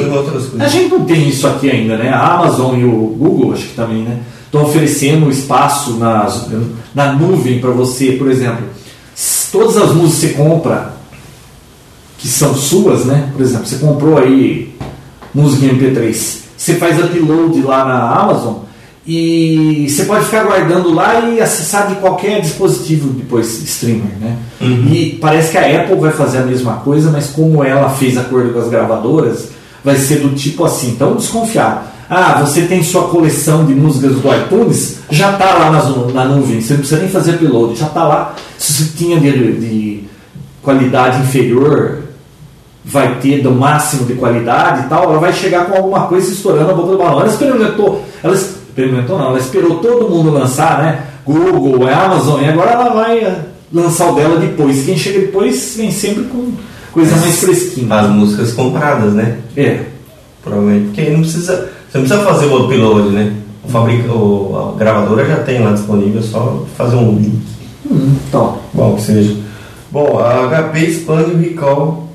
Speaker 4: A gente não tem isso aqui ainda, né? A Amazon e o Google, acho que também, né? Estão oferecendo espaço nas, na nuvem para você, por exemplo, todas as músicas que você compra, que são suas, né? Por exemplo, você comprou aí música em MP3, você faz upload lá na Amazon e você pode ficar guardando lá e acessar de qualquer dispositivo depois streamer, né? E parece que a Apple vai fazer a mesma coisa, mas como ela fez acordo com as gravadoras, vai ser do tipo assim, então desconfiar. Ah, você tem sua coleção de músicas do iTunes, já está lá na, nu- na nuvem, você não precisa nem fazer upload, já está lá. Se você tinha de, de qualidade inferior, vai ter do máximo de qualidade e tal, ela vai chegar com alguma coisa estourando a boca do balão. Ela experimentou, ela experimentou não, ela esperou todo mundo lançar, né? Google, Amazon, e agora ela vai eh, lançar o dela depois. Quem chega depois vem sempre com, Coisa mais fresquinha.
Speaker 3: As músicas compradas, né?
Speaker 4: É.
Speaker 3: Provavelmente. Porque aí não precisa. Você não precisa fazer o upload, né? O fabrica, o, a gravadora já tem lá disponível, é só fazer um link.
Speaker 4: Hum, então.
Speaker 3: Bom, que seja. Bom, a HP expande o recall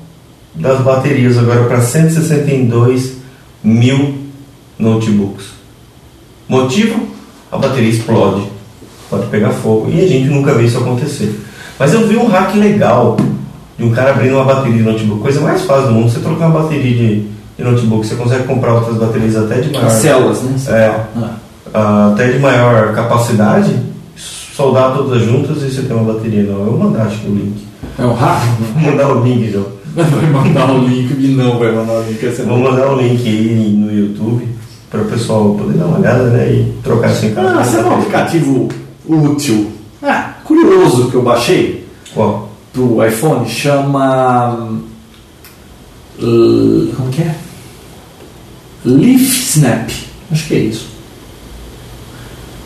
Speaker 3: das baterias agora para 162 mil notebooks. Motivo? A bateria explode, pode pegar fogo e a gente nunca viu isso acontecer. Mas eu vi um hack legal de um cara abrindo uma bateria de notebook, coisa mais fácil do mundo. Você trocar uma bateria de, de notebook, você consegue comprar outras baterias até de maior.
Speaker 4: As células, né?
Speaker 3: É,
Speaker 4: Ah.
Speaker 3: até de maior capacidade, soldar todas juntas e você tem uma bateria. Não, eu vou mandar acho que o link.
Speaker 4: É um hack?
Speaker 3: Vou mandar o link, João.
Speaker 4: Vai mandar o link não vai mandar o link.
Speaker 3: Vou mandar o link aí no YouTube para o pessoal poder dar uma olhada né, e trocar essa em casa.
Speaker 4: Ah, será um aplicativo útil? Ah, curioso que eu baixei
Speaker 3: Qual?
Speaker 4: pro iPhone chama. uh, Como que é? Leaf Snap. Acho que é isso.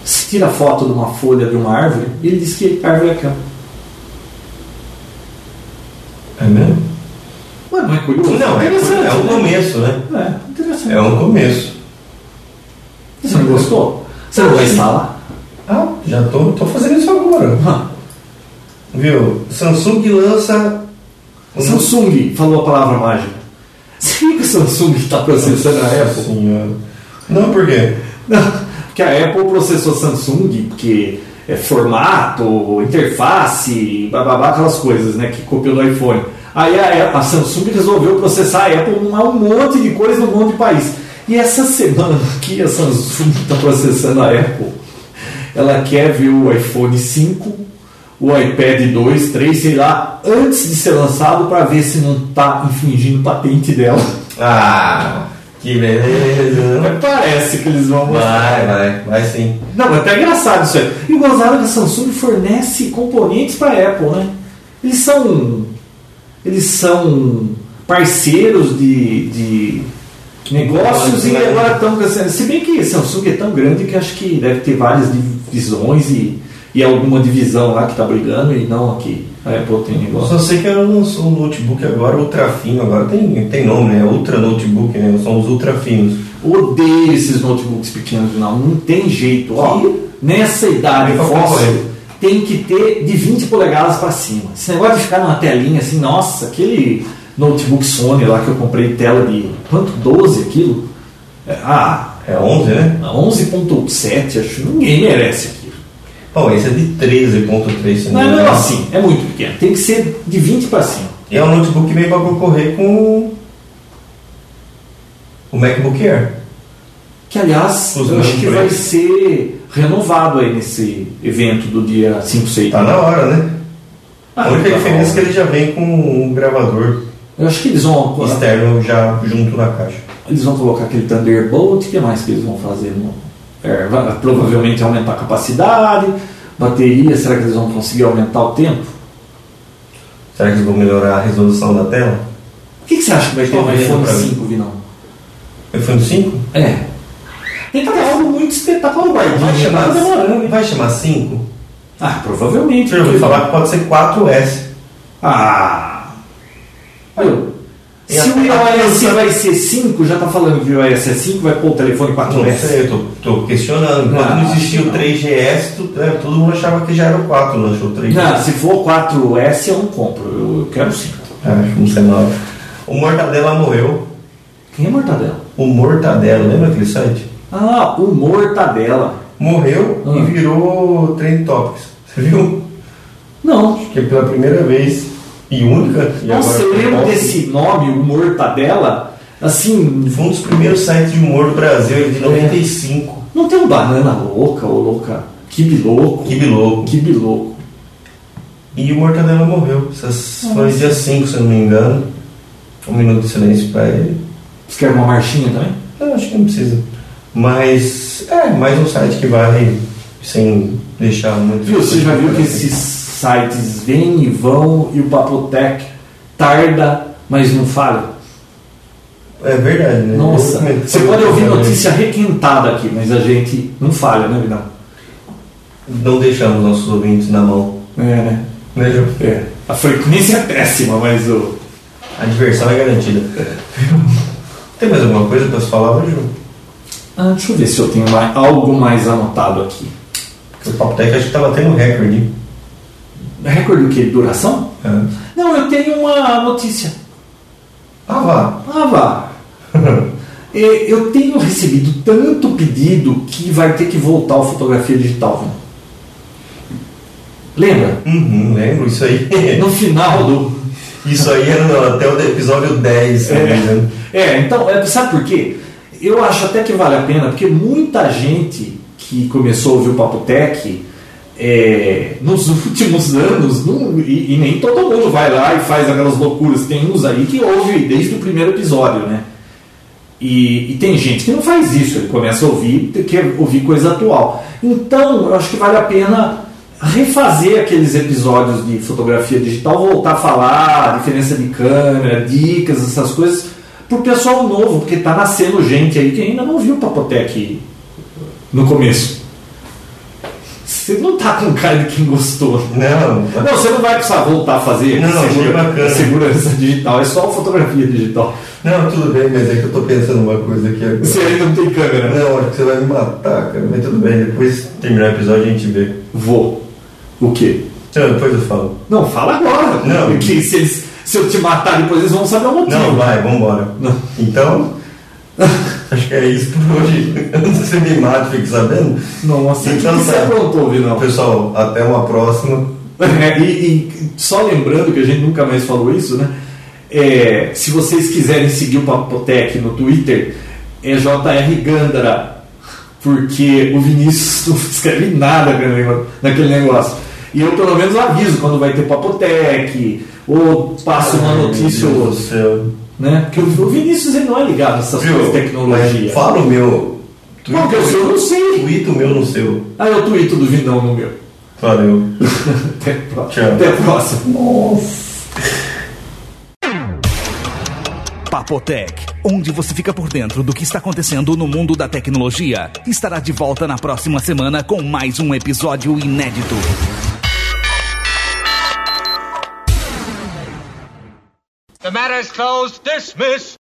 Speaker 4: Se tira foto de uma folha de uma árvore, ele diz que a árvore é aquela.
Speaker 3: É mesmo?
Speaker 4: Ué, não é curioso?
Speaker 3: Não, é, é um
Speaker 4: né?
Speaker 3: começo, né?
Speaker 4: É, interessante.
Speaker 3: É um começo.
Speaker 4: Você não gostou? Você não vai instalar?
Speaker 3: Ah, já tô, tô fazendo isso agora.
Speaker 4: Ah,
Speaker 3: Viu? Samsung lança. um-
Speaker 4: Samsung falou a palavra mágica. Você viu que a Samsung está processando a Apple?
Speaker 3: Senhora. Não, por quê?
Speaker 4: Não, porque a Apple processou Samsung, porque é formato, interface, bababá, aquelas coisas, né, que copiou do iPhone. Aí a, a Samsung resolveu processar a Apple um monte de coisa num monte de país. E essa semana que a Samsung está processando a Apple, ela quer ver o iPhone 5, o iPad 2, 3, sei lá, antes de ser lançado para ver se não está infringindo patente dela.
Speaker 3: Ah, que beleza.
Speaker 4: Mas parece que eles vão mostrar.
Speaker 3: Vai, vai, vai sim.
Speaker 4: Não, mas tá engraçado isso aí. E o gozado que a Samsung fornece componentes para a Apple, né? Eles são. Eles são parceiros de, de negócios e agora estão crescendo. Se bem que Samsung é tão grande que acho que deve ter várias divisões e, e alguma divisão lá que está brigando e não aqui. A Apple tem
Speaker 3: Eu
Speaker 4: negócio.
Speaker 3: só sei que ela lançou um notebook agora ultra fino, agora tem, tem nome, né? Ultra notebook, né? São os ultra finos.
Speaker 4: Odeio esses notebooks pequenos, não. Não tem jeito. Ó, nessa idade fóssil, tem que ter de 20 polegadas para cima. Esse negócio de ficar numa telinha assim, nossa, aquele notebook Sony lá que eu comprei tela de quanto? 12 aquilo? É, Ah,
Speaker 3: É 11, né?
Speaker 4: 11.7, acho que ninguém merece aquilo.
Speaker 3: Bom, esse é de 13.3, se
Speaker 4: Não é assim, é muito pequeno. Tem que ser de 20 para cima.
Speaker 3: E é um notebook que vem para concorrer com o MacBook Air.
Speaker 4: Que aliás,
Speaker 3: Os
Speaker 4: eu acho que vai ser renovado aí nesse evento do dia 5, 6.
Speaker 3: Tá na hora, né?
Speaker 4: Ah,
Speaker 3: a única
Speaker 4: tá
Speaker 3: diferença é que ele já vem com um gravador
Speaker 4: Eu acho que eles vão,
Speaker 3: externo já junto na caixa.
Speaker 4: eles vão colocar aquele Thunderbolt, o que mais que eles vão fazer? é, vai- provavelmente aumentar a capacidade, bateria, será que eles vão conseguir aumentar o tempo?
Speaker 3: Será que eles vão melhorar a resolução da tela?
Speaker 4: O que, que você acha que vai ter no iPhone
Speaker 3: pra mim.
Speaker 4: 5, Vinão?
Speaker 3: iPhone 5?
Speaker 4: É. Tem que ter algo muito espetacular,
Speaker 3: Vai
Speaker 4: guardinha,
Speaker 3: chamar,
Speaker 4: demorando,
Speaker 3: vai chamar 5?
Speaker 4: Ah, provavelmente.
Speaker 3: Eu ouvi falar que pode ser 4S.
Speaker 4: Ah. Meu, se o iOS
Speaker 3: a-
Speaker 4: vai ser 5, já tá falando que o iOS é 5, vai pôr o telefone
Speaker 3: Não
Speaker 4: 4S.
Speaker 3: sei, eu tô, tô questionando. Enquanto
Speaker 4: Não,
Speaker 3: não existia
Speaker 4: acho
Speaker 3: o
Speaker 4: que não.
Speaker 3: 3GS, tu- é, todo mundo achava que já era o 4, não achou o 3GS.
Speaker 4: Não, se for 4S eu não compro, eu, quero 5.
Speaker 3: Acho, não sei não. O Mortadela morreu.
Speaker 4: Quem é Mortadela?
Speaker 3: O Mortadela, lembra aquele site?
Speaker 4: Ah, o Mortadela.
Speaker 3: Morreu
Speaker 4: Ah.
Speaker 3: e virou Trend Topics. Você viu?
Speaker 4: Não.
Speaker 3: Que pela primeira vez e única. E
Speaker 4: Nossa, eu lembro desse nome, o Mortadela. Assim,
Speaker 3: Foi um dos primeiros sites de humor do Brasil, é de 95.
Speaker 4: não tem um banana louca ou louca. Kibe louco.
Speaker 3: Que louco.
Speaker 4: Kibe louco.
Speaker 3: E o Mortadela morreu. Essas foi dia 5, se eu não me engano. Um minuto de silêncio pra ele.
Speaker 4: Você quer uma marchinha também?
Speaker 3: Eu acho que não precisa. Mas é mais um site que vai sem deixar muito.
Speaker 4: Viu, você já viu que esses sites vêm e vão e o Papotec tarda, mas não falha?
Speaker 3: É verdade, né?
Speaker 4: Nossa, você pode ouvir notícia requentada aqui, mas a gente não falha, né, Vidal?
Speaker 3: Não deixamos nossos ouvintes na mão.
Speaker 4: É, né?
Speaker 3: Né, Ju?
Speaker 4: É. A frequência é péssima, mas o.
Speaker 3: A diversão é garantida. Tem mais alguma coisa para se falar hoje?
Speaker 4: Ah, deixa eu ver se eu tenho mais, algo mais anotado aqui.
Speaker 3: Porque o Papo Tech acho que estava tendo recorde.
Speaker 4: Recorde do que? Duração?
Speaker 3: É.
Speaker 4: Não, eu tenho uma notícia.
Speaker 3: Ah, vá.
Speaker 4: Ah, vá. É, eu tenho recebido tanto pedido que vai ter que voltar a fotografia digital. Viu? Lembra?
Speaker 3: Uhum, lembro isso aí.
Speaker 4: No final do.
Speaker 3: Isso aí era no- até o episódio 10, se não me engano.
Speaker 4: É, então, é, sabe por quê? Eu acho até que vale a pena, porque muita gente que começou a ouvir o Papo Tech é, nos últimos anos, não- e, e nem todo mundo vai lá e faz aquelas loucuras. Tem uns aí que ouve desde o primeiro episódio, né? E, e tem gente que não faz isso, ele começa a ouvir, quer ouvir coisa atual. Então, eu acho que vale a pena refazer aqueles episódios de fotografia digital, voltar a falar, diferença de câmera, dicas, essas coisas, pro pessoal novo, porque tá nascendo gente aí que ainda não viu o Papotec no começo. Você não tá com cara de quem gostou.
Speaker 3: Não,
Speaker 4: Não, você não vai precisar voltar a fazer
Speaker 3: Não,
Speaker 4: segura- segurança digital, é só fotografia digital.
Speaker 3: não, tudo bem, mas é que eu tô pensando uma coisa aqui agora.
Speaker 4: Você ainda não tem câmera.
Speaker 3: Não, acho que você vai me matar, cara. Mas tudo bem, depois terminar o episódio a gente vê.
Speaker 4: Vou. O quê?
Speaker 3: Não, depois eu falo.
Speaker 4: Não, fala agora.
Speaker 3: Não.
Speaker 4: Porque se, eles, se eu te matar depois eles vão saber o motivo.
Speaker 3: Não, vai, vambora.
Speaker 4: Não.
Speaker 3: Então, acho que é isso por hoje. Antes que você me mate, fique sabendo.
Speaker 4: Nossa, o que,
Speaker 3: Então
Speaker 4: que você
Speaker 3: tá.
Speaker 4: aprontou, Vinão?
Speaker 3: Pessoal, até uma próxima.
Speaker 4: É, e, e só lembrando que a gente nunca mais falou isso, né? É, se vocês quiserem seguir o Papotec no Twitter, é JR Gandara, porque o Vinícius não escreve nada naquele negócio-. E eu pelo menos aviso quando vai ter Papotec, ou passo uma notícia ou outra. Né? Porque o o Vinícius ele não é ligado nessas
Speaker 3: Viu?
Speaker 4: coisas de tecnologia.
Speaker 3: Mas Fala o meu.
Speaker 4: Qual que é o seu? Eu não sei.
Speaker 3: Tweet o meu no seu.
Speaker 4: Ah, eu tweeto do Vinão no meu.
Speaker 3: Valeu.
Speaker 4: Até a próxima.
Speaker 3: Tchau.
Speaker 4: Até a próxima.
Speaker 6: Papotec, onde você fica por dentro do que está acontecendo no mundo da tecnologia, estará de volta na próxima semana com mais um episódio inédito.
Speaker 7: The matter is closed. Dismiss.